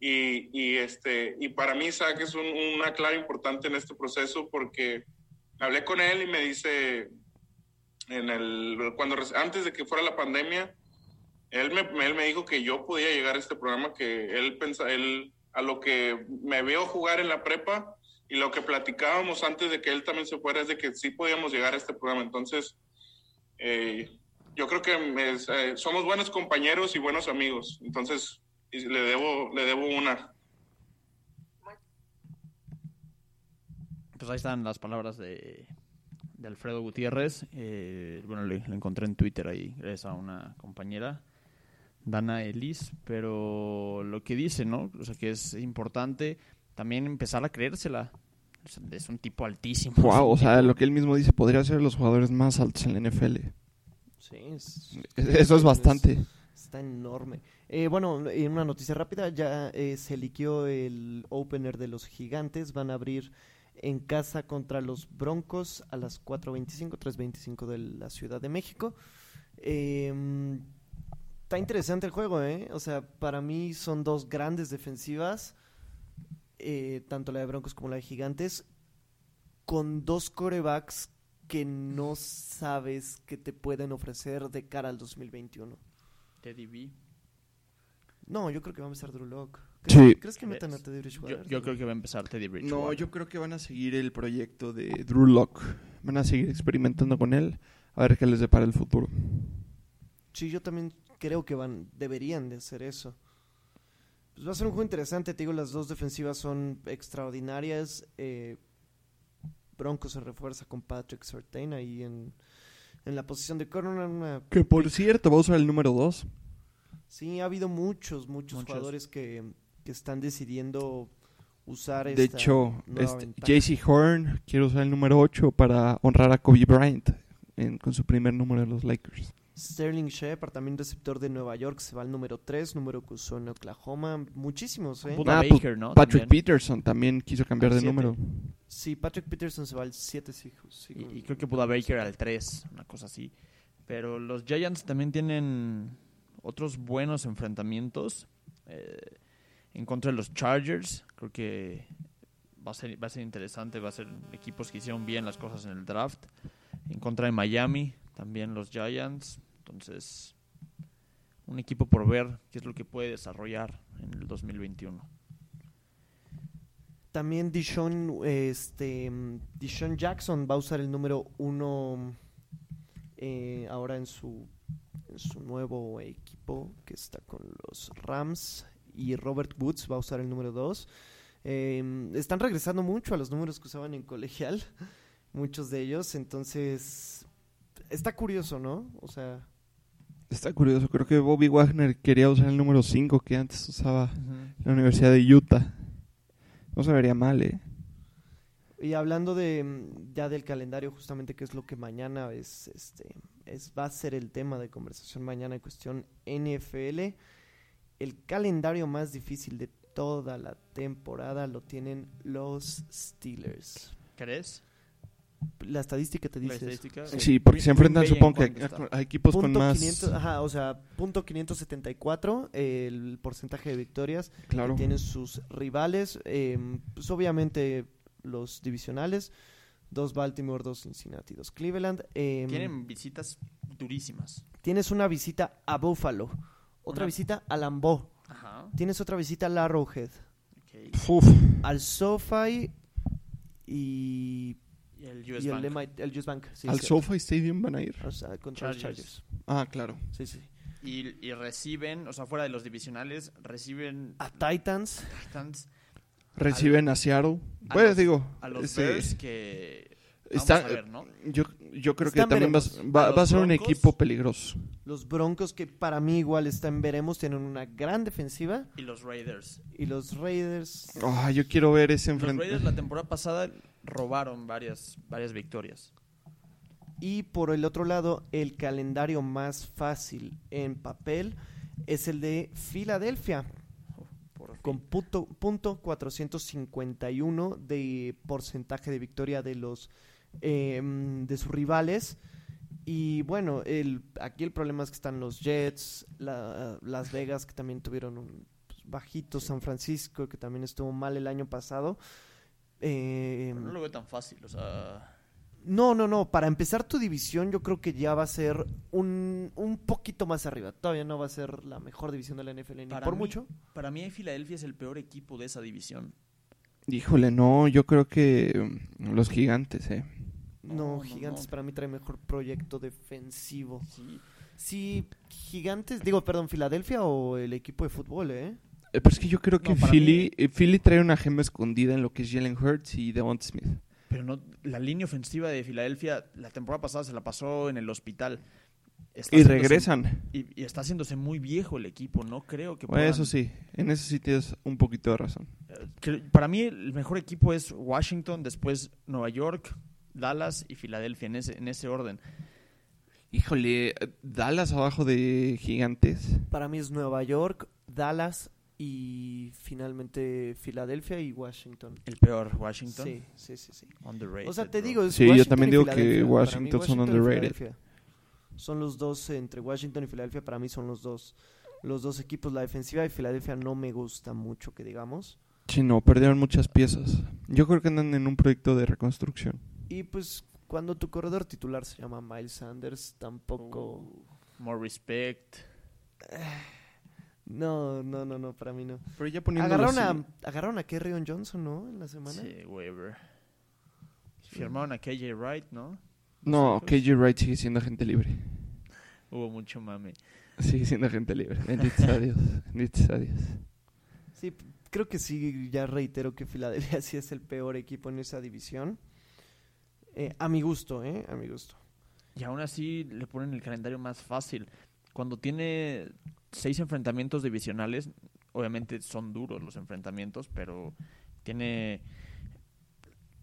y, y, este, y para mí Isaac es un- una clave importante en este proceso porque hablé con él y me dice, en el, cuando, antes de que fuera la pandemia, él me, él me dijo que yo podía llegar a este programa, que él pensa, él, a lo que me veo jugar en la prepa, y lo que platicábamos antes de que él también se fuera es de que sí podíamos llegar a este programa. Entonces, eh, yo creo que eh, somos buenos compañeros y buenos amigos. Entonces, le debo, le debo una. Pues ahí están las palabras de, de Alfredo Gutiérrez. Eh, bueno, le, encontré en Twitter ahí, gracias a una compañera, Dana Elis. Pero lo que dice, ¿no? O sea, que es importante también empezar a creérsela. Es un tipo altísimo. Wow, o sea, lo que él mismo dice, podría ser los jugadores más altos en la NFL. Sí, es, eso es bastante. está enorme. Eh, bueno, en una noticia rápida, ya eh, se liqueó el opener de los gigantes. Van a abrir en casa contra los Broncos a las 4.25, 3.25 de la Ciudad de México. Em, está interesante el juego, ¿eh? O sea, para mí son dos grandes defensivas, eh, tanto la de Broncos como la de Gigantes, con dos corebacks que no sabes que te pueden ofrecer de cara al 2021. Teddy B. No, yo creo que va a empezar Drew Locke. ¿Crees, que metan a Teddy Bridgewater? Yo, creo que va a empezar Teddy Bridgewater. No, yo creo que van a seguir el proyecto de Drew Locke. Van a seguir experimentando con él a ver qué les depara el futuro. Sí, yo también creo que van, deberían de hacer eso. Pues va a ser un juego interesante, te digo, las dos defensivas son extraordinarias. Eh, Bronco se refuerza con Patrick Surtain ahí en, en la posición de corner. Que por cierto, va a usar el número 2. Sí, ha habido muchos, muchos, jugadores que, están decidiendo usar De hecho, este, JC Horn quiere usar el número 8 para honrar a Kobe Bryant con su primer número de los Lakers. Sterling Shepard, también receptor de Nueva York, se va al número 3, número que usó en Oklahoma. Muchísimos, ¿eh? Ah, Baker, ¿no? Patrick Peterson también quiso cambiar de número. Sí, Patrick Peterson se va al 7, sí, y, creo que Buda Baker al 3, una cosa así. Pero los Giants también tienen otros buenos enfrentamientos eh, en contra de los Chargers. Creo que va a, ser, va a ser interesante, va a ser equipos que hicieron bien las cosas en el draft. En contra de Miami, también los Giants. Entonces, un equipo por ver qué es lo que puede desarrollar en el 2021. También Dishon, este, Dishon Jackson va a usar el número uno eh, ahora en su su nuevo equipo que está con los Rams y Robert Woods va a usar el número 2. Em, están regresando mucho a los números que usaban en colegial, muchos de ellos, entonces está curioso, ¿no? O sea... Está curioso, creo que Bobby Wagner quería usar el número 5 que antes usaba la Universidad de Utah. No se vería mal, ¿eh? Y hablando de ya del calendario, justamente que es lo que mañana es, este, es, va a ser el tema de conversación mañana en cuestión NFL. El calendario más difícil de toda la temporada lo tienen los Steelers. ¿Crees? La estadística te dice Sí, porque se enfrentan, supongo que a, equipos con más... ajá, o sea, punto 574, el porcentaje de victorias claro. tienen sus rivales. Eh, pues obviamente los divisionales, dos Baltimore, dos Cincinnati, dos Cleveland. Em, Tienen visitas durísimas. Tienes una visita a Buffalo, otra visita a Lambeau. Tienes otra visita a Arrowhead. Al SoFi y el US Bank. El, US Bank ¿Al SoFi Stadium van a ir? O sea, contra los Chargers. Ah, claro. Sí, sí. Y, y, reciben, o sea, fuera de los divisionales, reciben... A Titans. Titans Reciben a Seattle. Pues digo. A los Bears que. Está, a ver, ¿no? yo, yo creo que también va, va, a ser un equipo peligroso. Los Broncos, que para mí igual están veremos, tienen una gran defensiva. Y los Raiders. Y los Raiders. Oh, yo quiero ver ese enfrentamiento. Los Raiders la temporada pasada robaron varias, varias victorias. Y por el otro lado, el calendario más fácil en papel es el de Filadelfia con punto, punto 451 de porcentaje de victoria de los em, de sus rivales. Y bueno, el, aquí el problema es que están los Jets, Las Vegas, que también tuvieron un pues, bajito, San Francisco, que también estuvo mal el año pasado. Eh, no lo veo tan fácil, o sea no, no, no. Para empezar tu división, yo creo que ya va a ser un, un poquito más arriba. Todavía no va a ser la mejor división de la NFL, ni por mucho. Para mí, Filadelfia es el peor equipo de esa división. Híjole, no, yo creo que mm, los gigantes, ¿eh? No, Gigantes no. para mí trae mejor proyecto defensivo. Sí. Sí, Gigantes, digo, perdón, Filadelfia o el equipo de fútbol, ¿eh? Eh, Pero es que yo creo que Philly, eh, Philly trae una gema escondida en lo que es Jalen Hurts y Devon Smith. Pero no, la línea ofensiva de Filadelfia la temporada pasada se la pasó en el hospital. Está Y regresan. Y, y está haciéndose muy viejo el equipo. No creo que Bueno, puedan- eso sí, en eso sí tienes un poquito de razón. Eh, que- Para mí el mejor equipo es Washington, después Nueva York, Dallas y Filadelfia en ese, en ese orden. Híjole, Dallas abajo de gigantes. Para mí es Nueva York, Dallas y finalmente Filadelfia y Washington. El peor, Washington. Sí, sí, sí, sí. Underrated, O sea, te bro. digo, es Sí, yo Washington también digo que mí, Washington son underrated. Filadelfia. Son los dos entre Washington y Filadelfia, para mí son los dos los dos equipos. La defensiva de Filadelfia no me gusta mucho, que digamos. Sí, no, perdieron muchas piezas. Yo creo que andan en un proyecto de reconstrucción. Y pues cuando tu corredor titular se llama Miles Sanders, tampoco... Uh, more respect. No, no, no, no, para mí no. Pero ya Agarraron así- a, agarraron a Kerryon Johnson, ¿no? En la semana. Sí, Weber. Firmaron a KJ Wright, ¿no? No, KJ Wright sigue siendo agente libre. Hubo mucho mame. Sigue siendo agente libre. Bendito sea Dios. Bendito sea Dios. Sí, creo que sí, ya reitero que Filadelfia sí es el peor equipo en esa división. Eh, a mi gusto, ¿eh? A mi gusto. Y aún así le ponen el calendario más fácil. Cuando tiene seis enfrentamientos divisionales, obviamente son duros los enfrentamientos, pero tiene...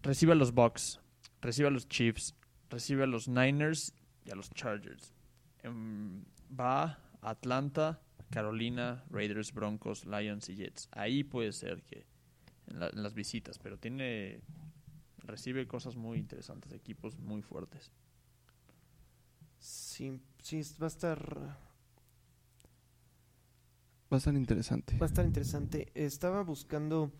Recibe a los Bucks, recibe a los Chiefs, recibe a los Niners y a los Chargers. Em, va a Atlanta, Carolina, Raiders, Broncos, Lions y Jets. Ahí puede ser que en, la- en las visitas, pero tiene... Recibe cosas muy interesantes, equipos muy fuertes. Sí, sí, va a estar, Va a estar interesante. va a estar interesante. Estaba buscando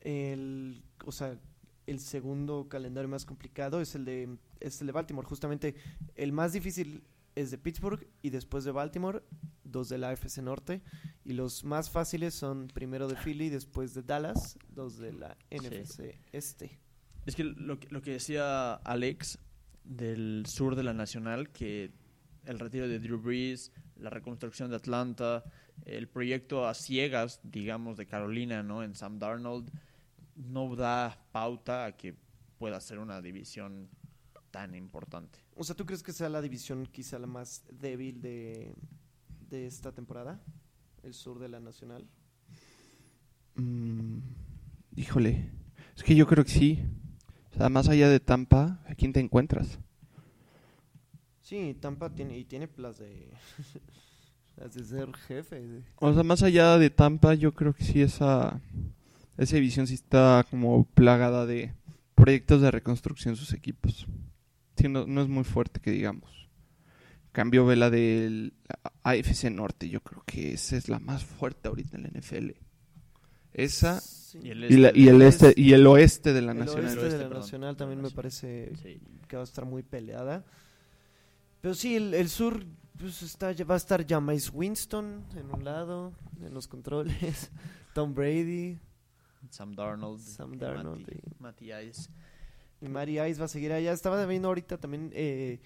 el, o sea, el segundo calendario más complicado es el de, es el de Baltimore. Justamente el más difícil es de Pittsburgh y después de Baltimore, dos de la AFC Norte. Y los más fáciles son primero de Philly, después de Dallas, dos de la NFC Este. Es que lo, que lo que decía Alex del sur de la Nacional, que el retiro de Drew Brees, la reconstrucción de Atlanta, el proyecto a ciegas, digamos, de Carolina, ¿no? En Sam Darnold, no da pauta a que pueda ser una división tan importante. O sea, ¿tú crees que sea la división quizá la más débil de, de esta temporada? El sur de la Nacional. Mm, híjole. Es que yo creo que sí. Más allá de Tampa, ¿a quién te encuentras? Sí, Tampa tiene, y tiene las de, las de ser jefe. de- O sea, más allá de Tampa, yo creo que sí esa, esa división sí está como plagada de proyectos de reconstrucción sus equipos. Sí, no, no es muy fuerte que digamos. Cambio ve la del AFC Norte, yo creo que esa es la más fuerte ahorita en la NFL. Esa Sí. Y el y, la- y el este y el oeste de la El nacional. oeste El oeste, de la perdón, Nacional de la también me parece Sí. que va a estar muy peleada. Pero sí, el, el sur pues está, va a estar Jameis Winston en un lado, en los controles, Tom Brady Sam Darnold, Sam y Darnold Matty- y- Matty Ice. y Mari Ice va a seguir allá. Estaba viendo ahorita también eh,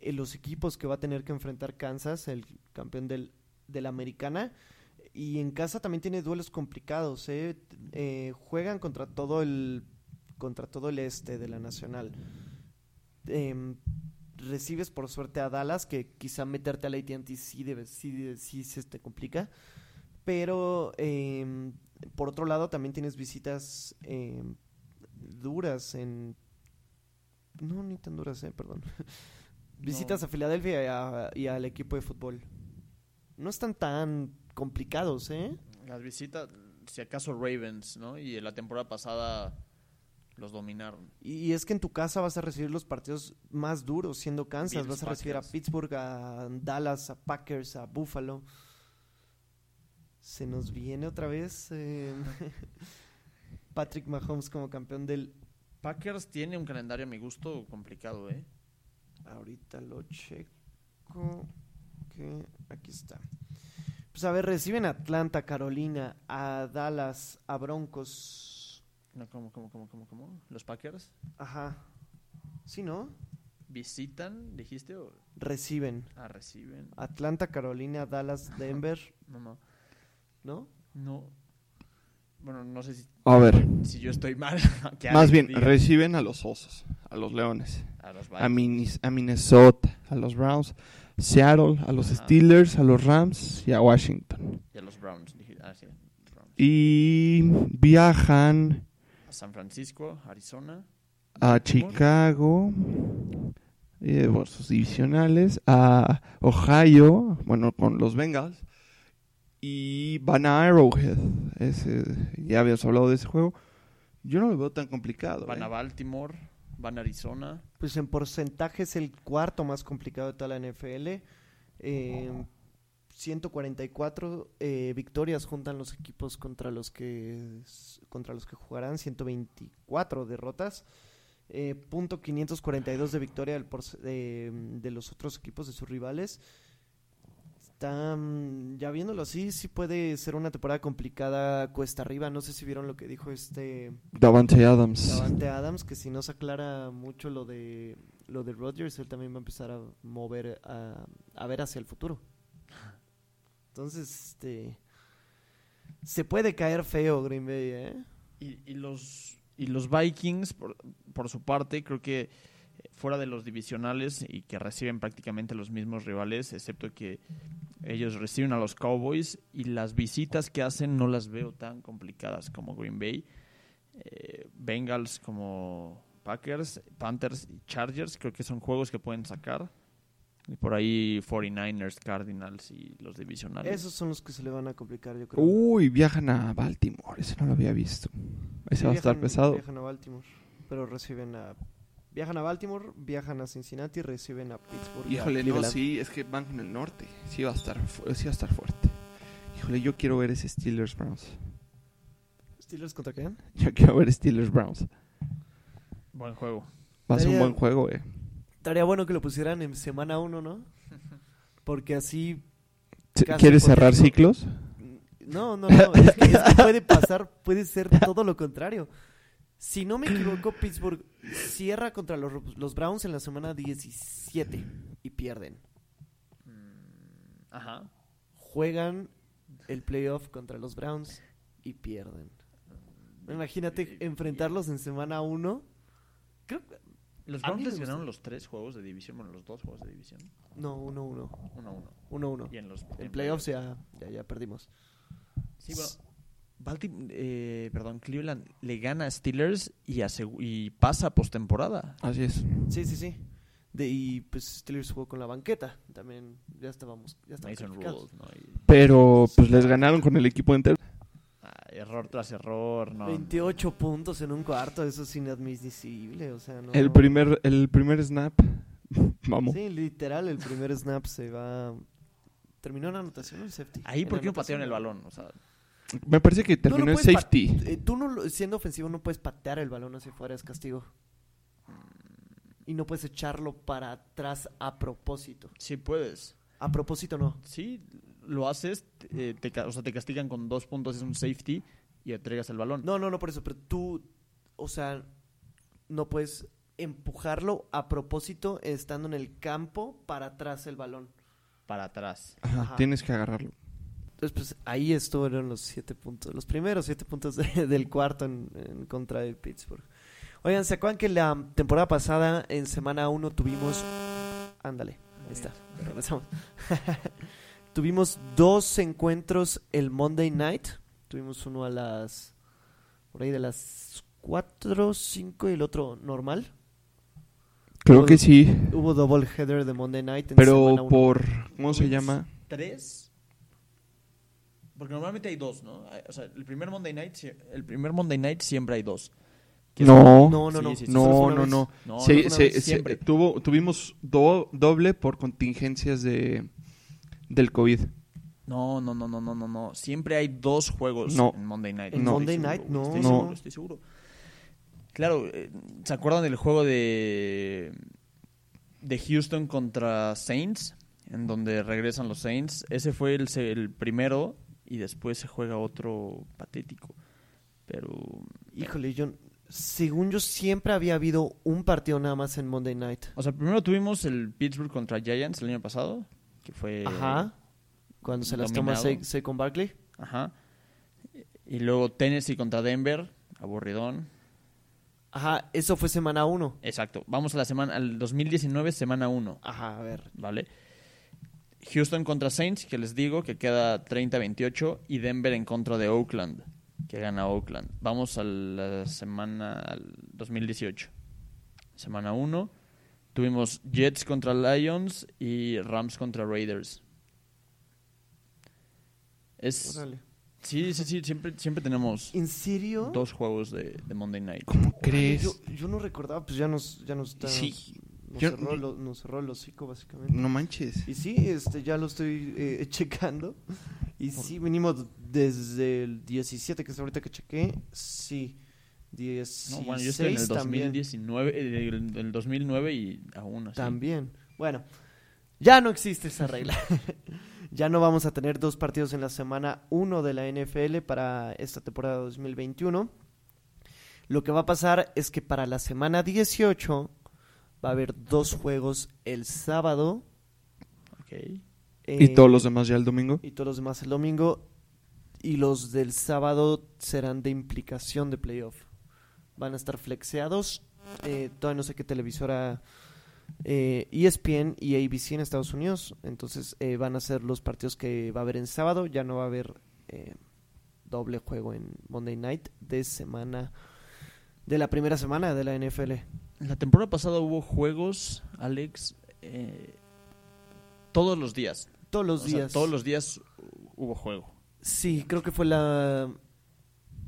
eh, los equipos que va a tener que enfrentar Kansas, el campeón del, de la americana. Y en casa también tiene duelos complicados. ¿eh? Eh, juegan contra todo el contra todo el este de la nacional. Em, recibes por suerte a Dallas, que quizá meterte a la AT&T sí, debe, sí, sí se te complica. Pero em, por otro lado también tienes visitas em, duras en... No, ni tan duras, eh, perdón. visitas a Filadelfia y, a- y al equipo de fútbol. No están tan complicados, ¿eh? Las visitas, si acaso Ravens, ¿no? Y la temporada pasada los dominaron. Y es que en tu casa vas a recibir los partidos más duros siendo Kansas. Bills, vas a recibir a. Pittsburgh, a Dallas, a Packers, a Buffalo. Se nos viene otra vez eh, Patrick Mahomes como campeón del... Packers tiene un calendario a mi gusto complicado, ¿eh? Ahorita lo checo. Que aquí está. Pues a ver, reciben a Atlanta, Carolina, a Dallas, a Broncos. No, ¿cómo, cómo, cómo, cómo, cómo? ¿Los Packers Ajá. ¿Sí, no? visitan, dijiste? O... Reciben. Ah, reciben. Atlanta, Carolina, Dallas, Denver, No, no. ¿no? No. Bueno, no sé si, A ver, si yo estoy mal. más bien, diga. reciben a los Osos, a los Leones, A los a. Minis- a Minnesota, a los Browns, Seattle, a los Ajá. Steelers, a los Rams y a Washington. Y a los Browns. Ah, sí. Browns. Y viajan A San Francisco, Arizona. a Chicago, eh, bueno, sus divisionales, a Ohio, bueno, con los Bengals, y van a Arrowhead. Ese, ya habíamos hablado de ese juego. Yo no lo veo tan complicado. Van ¿eh? a Baltimore. Van a Arizona. Pues en porcentaje es el cuarto más complicado de toda la NFL. Eh, 144 eh, victorias juntan los equipos contra los que contra los que jugarán 124 derrotas eh, punto 542 de victoria del de, de los otros equipos de sus rivales Está, mm, ya viéndolo así sí puede ser una temporada complicada cuesta arriba no sé si vieron lo que dijo este Davante Adams. Davante Adams, que si no se aclara mucho lo de lo de Rodgers, él también va a empezar a mover a, a ver hacia el futuro. Entonces, este se puede caer feo Green Bay, ¿eh? Y, y los, y los Vikings, por, por su parte, creo que fuera de los divisionales y que reciben prácticamente los mismos rivales, excepto que ellos reciben a los Cowboys y las visitas que hacen no las veo tan complicadas como Green Bay. Eh, Bengals como Packers, Panthers y Chargers, creo que son juegos que pueden sacar. Y por ahí 49ers, Cardinals y los divisionales. Esos son los que se le van a complicar, yo creo. Uy, viajan a Baltimore. Ese no lo había visto. Ese Sí, va a estar pesado. Viajan a Baltimore, pero reciben a viajan a Baltimore, viajan a Cincinnati, reciben a Pittsburgh. Híjole, no, sí, es que van con el norte. Sí va a estar, sí va a estar fuerte. Híjole, yo quiero ver ese Steelers Browns. ¿Steelers contra quién? Yo quiero ver Steelers Browns. Buen juego. Va a ser un buen juego, eh. Estaría bueno que lo pusieran en semana 1, ¿no? Porque así ¿Quieres cerrar ciclos? No, no, no. Es que, es que puede pasar, puede ser todo lo contrario. Si no me equivoco, Pittsburgh cierra contra los, los Browns en la semana 17 y pierden. Ajá. Juegan el playoff contra los Browns y pierden. Imagínate enfrentarlos en semana 1. Creo que. Los Browns les ganaron los tres juegos de división, bueno, los dos juegos de división. No, 1-1. Uno, 1-1. uno. uno. Y en los En playoffs ya, ya, ya perdimos. Sí, bueno. Baltim- eh, perdón, Cleveland le gana a Steelers y, pasa postemporada. Así es. Sí, sí, sí. De, y pues Steelers jugó con la banqueta. También ya estábamos. Ya estábamos Mason calificados. Rudolph, ¿no? Y- Pero pues les ganaron con el equipo entero. ah, error tras error, no. 28 puntos en un cuarto, eso es inadmisible, o sea, no. El primer, el primer snap. Vamos. Sí, literal, el primer snap se va. ¿Terminó en anotación en safety? Ahí, ¿por qué no patearon el balón? O sea, Me parece que no terminó en safety. eh, tú no, lo- siendo ofensivo, no puedes patear el balón hacia afuera, es castigo. Y no puedes echarlo para atrás a propósito. sí puedes. A propósito, no. Sí, lo haces, eh, te, o sea, te castigan con dos puntos, es un safety y entregas el balón. No, no, no por eso, pero tú, o sea, no puedes empujarlo a propósito estando en el campo para atrás el balón. Para atrás. Ajá, Ajá. Tienes que agarrarlo. Entonces, pues ahí estuvieron los siete puntos, los primeros siete puntos de- del cuarto en, en contra de Pittsburgh. Oigan, ¿se acuerdan que la temporada pasada en semana 1 tuvimos... Ándale, ahí está, regresamos. tuvimos dos encuentros el Monday Night. Tuvimos uno a las... por ahí de las 4, 5 y el otro normal. Creo Hubo- que sí. Hubo double header de Monday Night en Pero semana uno. por... ¿Cómo se llama? ¿Tres? Porque normalmente hay dos, ¿no? O sea, el primer Monday Night, el primer Monday Night siempre hay dos. No. No, no, Sí, no. sí, sí. No, no, no. No, Se- no, una se- vez, se- siempre. tuvo, tuvimos do- doble por contingencias de del COVID. No, no, no, no, no, no, no. Siempre hay dos juegos No. en Monday Night. ¿En Estoy Monday seguro, Night? No. Estoy No. seguro, estoy seguro. Claro, eh, ¿se acuerdan del juego de, de Houston contra Saints? En donde regresan los Saints. Ese fue el, se- el primero y después se juega otro patético. Pero Híjole, yo... Según yo, siempre había habido un partido nada más en Monday Night. O sea, primero tuvimos el Pittsburgh contra Giants el año pasado, que fue... Ajá. Cuando se las toma. Sa- Saquon Barkley. Ajá. Y luego Tennessee contra Denver, aburridón. Ajá, eso fue semana uno. Exacto. Vamos a la semana, al 2019, semana 1, Ajá, a ver. ¿vale? Houston contra Saints, que les digo que queda 30-28, y Denver en contra de Oakland, que gana Oakland. Vamos a la semana al 2018. Semana 1. Tuvimos Jets contra Lions y Rams contra Raiders. Es, Órale. sí, sí, sí, siempre, siempre tenemos ¿En serio? dos juegos de, de Monday Night. ¿Cómo crees? Yo, yo no recordaba, pues ya nos, ya nos está... Sí. Nos, Yo- cerró, lo- nos cerró el hocico, básicamente. No manches. Y sí, este, ya lo estoy eh, checando. Y sí, venimos desde el 17, que es ahorita que chequé. Sí. 16 No, bueno, yo estoy en el también. 2019, eh, el, el 2009 y aún así. También. Bueno, ya no existe esa regla. ya no vamos a tener dos partidos en la semana 1 de la NFL para esta temporada 2021. Lo que va a pasar es que para la semana 18 va a haber dos juegos el sábado. Ok. ¿Y eh, todos los demás ya el domingo? y todos los demás el domingo. Y los del sábado serán de implicación de playoff. Van a estar flexeados. Eh, todavía no sé qué televisora eh, ESPN y ABC en Estados Unidos. Entonces eh, van a ser los partidos que va a haber en sábado. Ya no va a haber eh, doble juego en Monday Night de semana. De la primera semana de la NFL. La temporada pasada hubo juegos, Alex, eh, todos los días. Todos los O sea, días. todos los días hubo juego. Sí, creo que fue la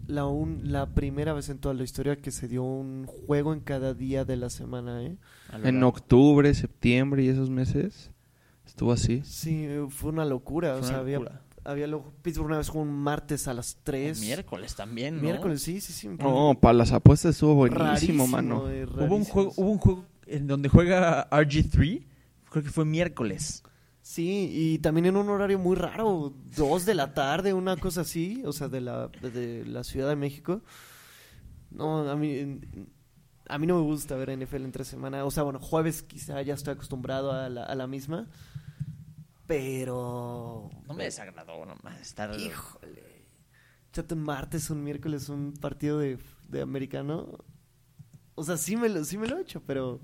la, un- la primera vez en toda la historia que se dio un juego en cada día de la semana, ¿eh? En octubre, septiembre y esos meses estuvo así. Sí, fue una locura. Fue o sea, una locura. había luego- Pittsburgh una vez jugó un martes a las 3. Miércoles también, ¿no? Miércoles, sí, sí, sí. No, para las apuestas estuvo buenísimo, Rarísimo, mano. eh, Hubo un, juego, hubo un juego en donde juega RG3, creo que fue miércoles. Sí, y también en un horario muy raro, dos de la tarde, una cosa así, o sea, de la, de la Ciudad de México. No, a mí, a mí no me gusta ver NFL entre semana. O sea, bueno, jueves quizá ya estoy acostumbrado a la, a la misma, pero... No me desagradó nomás estar... Híjole. Échate un martes, un miércoles, un partido de, de americano. O sea, sí me, lo, sí me lo he hecho, pero...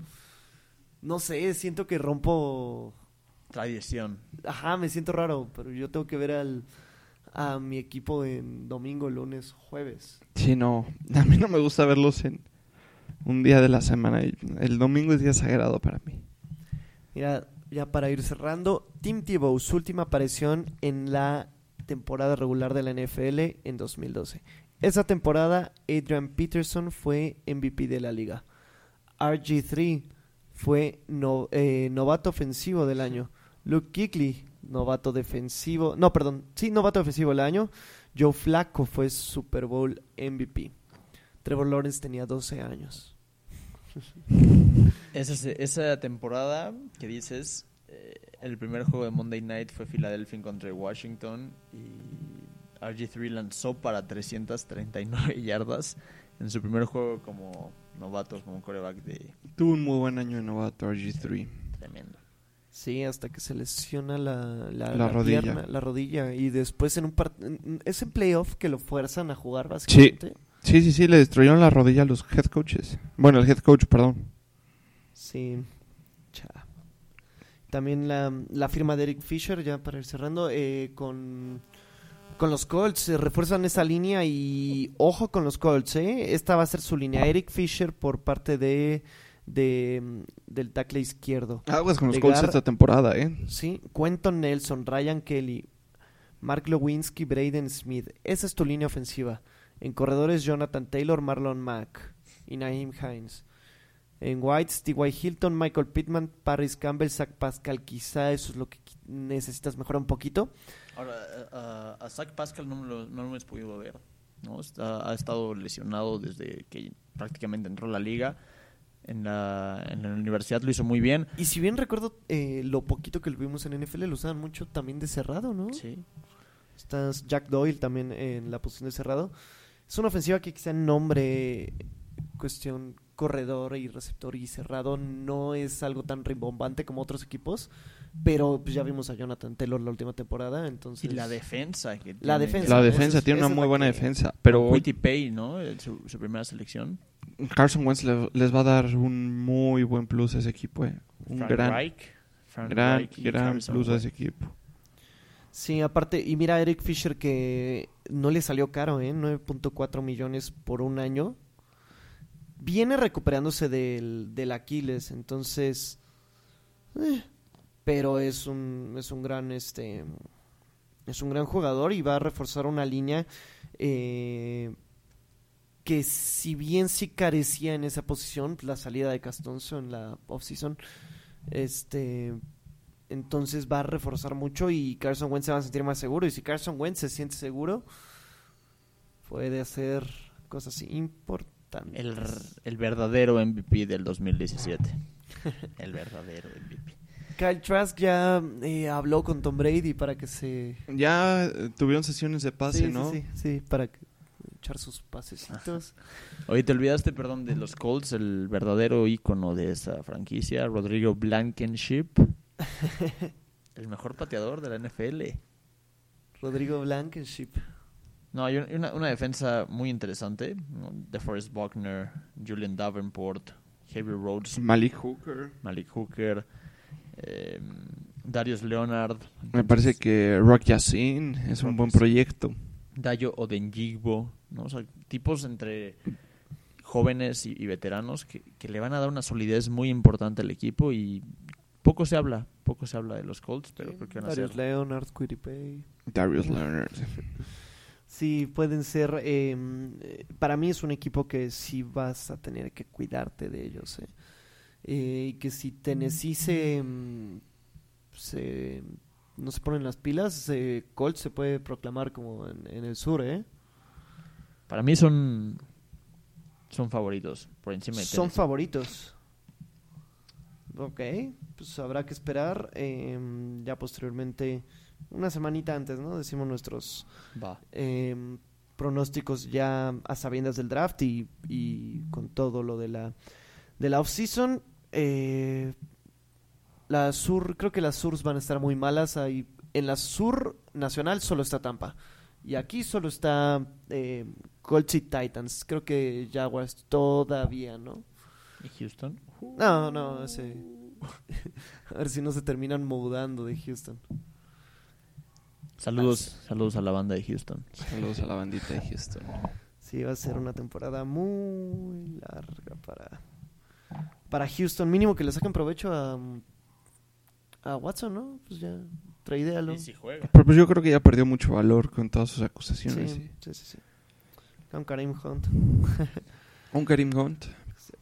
No sé, siento que rompo... Tradición. Ajá, me siento raro, pero yo tengo que ver al, a mi equipo en domingo, lunes, jueves. Sí, no. A mí no me gusta verlos en un día de la semana. El domingo es día sagrado para mí. Mira, ya para ir cerrando, Tim Tebow, su última aparición en la temporada regular de la NFL en 2012. Esa temporada, Adrian Peterson fue MVP de la liga. RG3 fue eh, novato ofensivo del año. Luke Kuechly, novato defensivo. No, perdón, sí, novato defensivo del año. Joe Flacco fue Super Bowl MVP. Trevor Lawrence tenía 12 años. Esa, esa temporada que dices, eh, el primer juego de Monday Night fue Philadelphia contra Washington y RG3 lanzó para 339 yardas en su primer juego como novato, como coreback de Tuvo un muy buen año de novato RG3. tremendo. Sí, hasta que se lesiona la, la, La la rodilla. pierna, la rodilla. Y después en un part- en- es en playoff que lo fuerzan a jugar básicamente. Sí, sí, sí, le destruyeron la rodilla a los head coaches. Bueno, el head coach, perdón. Sí. Cha. También la, la firma de Eric Fisher, ya para ir cerrando, eh, con, con los Colts. Se refuerzan esa línea y ojo con los Colts, ¿eh? Esta va a ser su línea. Eric Fisher por parte de, de del tackle izquierdo. Aguas con los Colts esta temporada, ¿eh? Sí, Quentin Nelson, Ryan Kelly, Mark Lewinsky, Braden Smith. Esa es tu línea ofensiva. En corredores, Jonathan Taylor, Marlon Mack y Naheem Hines. En Whites, T.Y. Hilton, Michael Pittman, Paris Campbell, Zach Pascal. Quizá eso es lo que necesitas mejorar un poquito. Ahora, a, a Zach Pascal no, lo, no lo hemos podido ver. ¿no? Está- ha estado lesionado desde que prácticamente entró a la liga. En la, en la universidad lo hizo muy bien. Y si bien recuerdo eh, lo poquito que lo vimos en NFL, lo usaban mucho también de cerrado, ¿no? Sí. Está Jack Doyle también en la posición de cerrado. Es una ofensiva que quizá en nombre, cuestión corredor y receptor y cerrado, no es algo tan rimbombante como otros equipos. Pero pues ya vimos a Jonathan Taylor la última temporada, entonces... Y la defensa. Que La tiene- defensa. La defensa tiene una muy buena defensa, pero Pay, ¿no? Su, su primera selección. Carson Wentz le- les va a dar un muy buen plus a ese equipo. eh. Un Frank gran, Reich. Frank gran, Reich y gran plus a ese equipo. Sí, aparte, y mira Eric Fisher que no le salió caro, ¿eh? 9.4 millones por un año. Viene recuperándose del, del Aquiles, entonces... eh, pero es un, es un gran, este... Es un gran jugador y va a reforzar una línea eh, que si bien sí carecía en esa posición, la salida de Castonzo en la offseason, este entonces va a reforzar mucho y Carson Wentz se va a sentir más seguro. Y si Carson Wentz se siente seguro, puede hacer cosas importantes. El, el verdadero MVP del 2017. el verdadero MVP. Kyle Trask ya eh, habló con Tom Brady para que se... Ya eh, tuvieron sesiones de pase, sí, sí, ¿no? Sí, sí, para que- echar sus pasecitos. Oye, te olvidaste, perdón, de los Colts, el verdadero ícono de esa franquicia, Rodrigo Blankenship. el mejor pateador de la NFL. Rodrigo Blankenship. No, hay una, una defensa muy interesante. DeForest Buckner, Julian Davenport, Heavy Rhodes, Malik Hooker. Malik Hooker, eh, Darius Leonard. Me parece que Rock Yassin es un buen proyecto. Dayo Odenjigbo, ¿no? O sea, tipos entre jóvenes y, y veteranos que, que le van a dar una solidez muy importante al equipo y poco se habla, poco se habla de los Colts, pero creo que van a Darius ser Leonard, Quiripay. Darius Leonard. Sí, pueden ser. eh, para mí es un equipo que sí vas a tener que cuidarte de ellos. eh. Eh, y que si Tennessee se, mm, se- no se ponen las pilas, eh, Colts se puede proclamar como en, en el sur, ¿eh? para mí son son favoritos por encima de Son Tennessee. favoritos. Ok, pues habrá que esperar. eh, ya posteriormente, una semanita antes, ¿no? Decimos nuestros Va. eh, pronósticos ya a sabiendas del draft y, y con todo lo de la de la offseason. Eh, la sur, creo que las surs van a estar muy malas. Ahí, en la sur nacional solo está Tampa. Y aquí solo está eh, Colts y Titans. Creo que Jaguars todavía, ¿no? ¿Y Houston? No, no, ese. a ver si no se terminan mudando de Houston. Saludos, saludos a la banda de Houston. Saludos a la bandita de Houston. Sí, va a ser una temporada muy larga para, para Houston. Mínimo que le saquen provecho a, a Watson, ¿no? Pues ya, traidéalo. Y si juega. Pero pues yo creo que ya perdió mucho valor con todas sus acusaciones. Sí, sí. sí, sí, sí. Con Karim Hunt. Un Karim Hunt.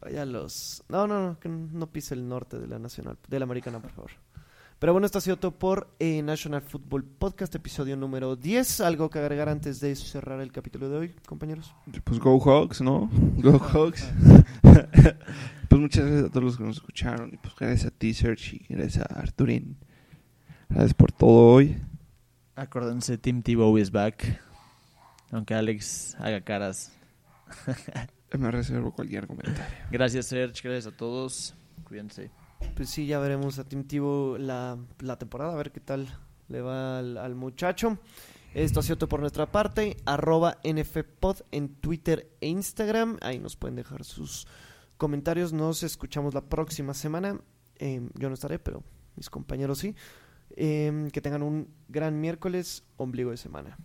Vaya a los... No, no, no, que no pise el norte de la nacional, de la americana, por favor. Pero bueno, esto ha sido todo por eh, National Football Podcast, episodio número 10. ¿Algo que agregar antes de cerrar el capítulo de hoy, compañeros? Pues Go Hawks, ¿no? Go Hawks. pues muchas gracias a todos los que nos escucharon. Y pues gracias a ti, Serge, y gracias a Arturín. Gracias por todo hoy. Acuérdense, Tim Tebow is back. Aunque Alex haga caras. Me reservo cualquier comentario. Gracias, Serge. Gracias a todos. Cuídense. Pues sí, ya veremos a Tim Tebow la, la temporada, a ver qué tal le va al, al muchacho. Esto ha sido todo por nuestra parte. Arroba NFPod en Twitter e Instagram. Ahí nos pueden dejar sus comentarios. Nos escuchamos la próxima semana. Eh, yo no estaré, pero mis compañeros sí. Eh, que tengan un gran miércoles, ombligo de semana.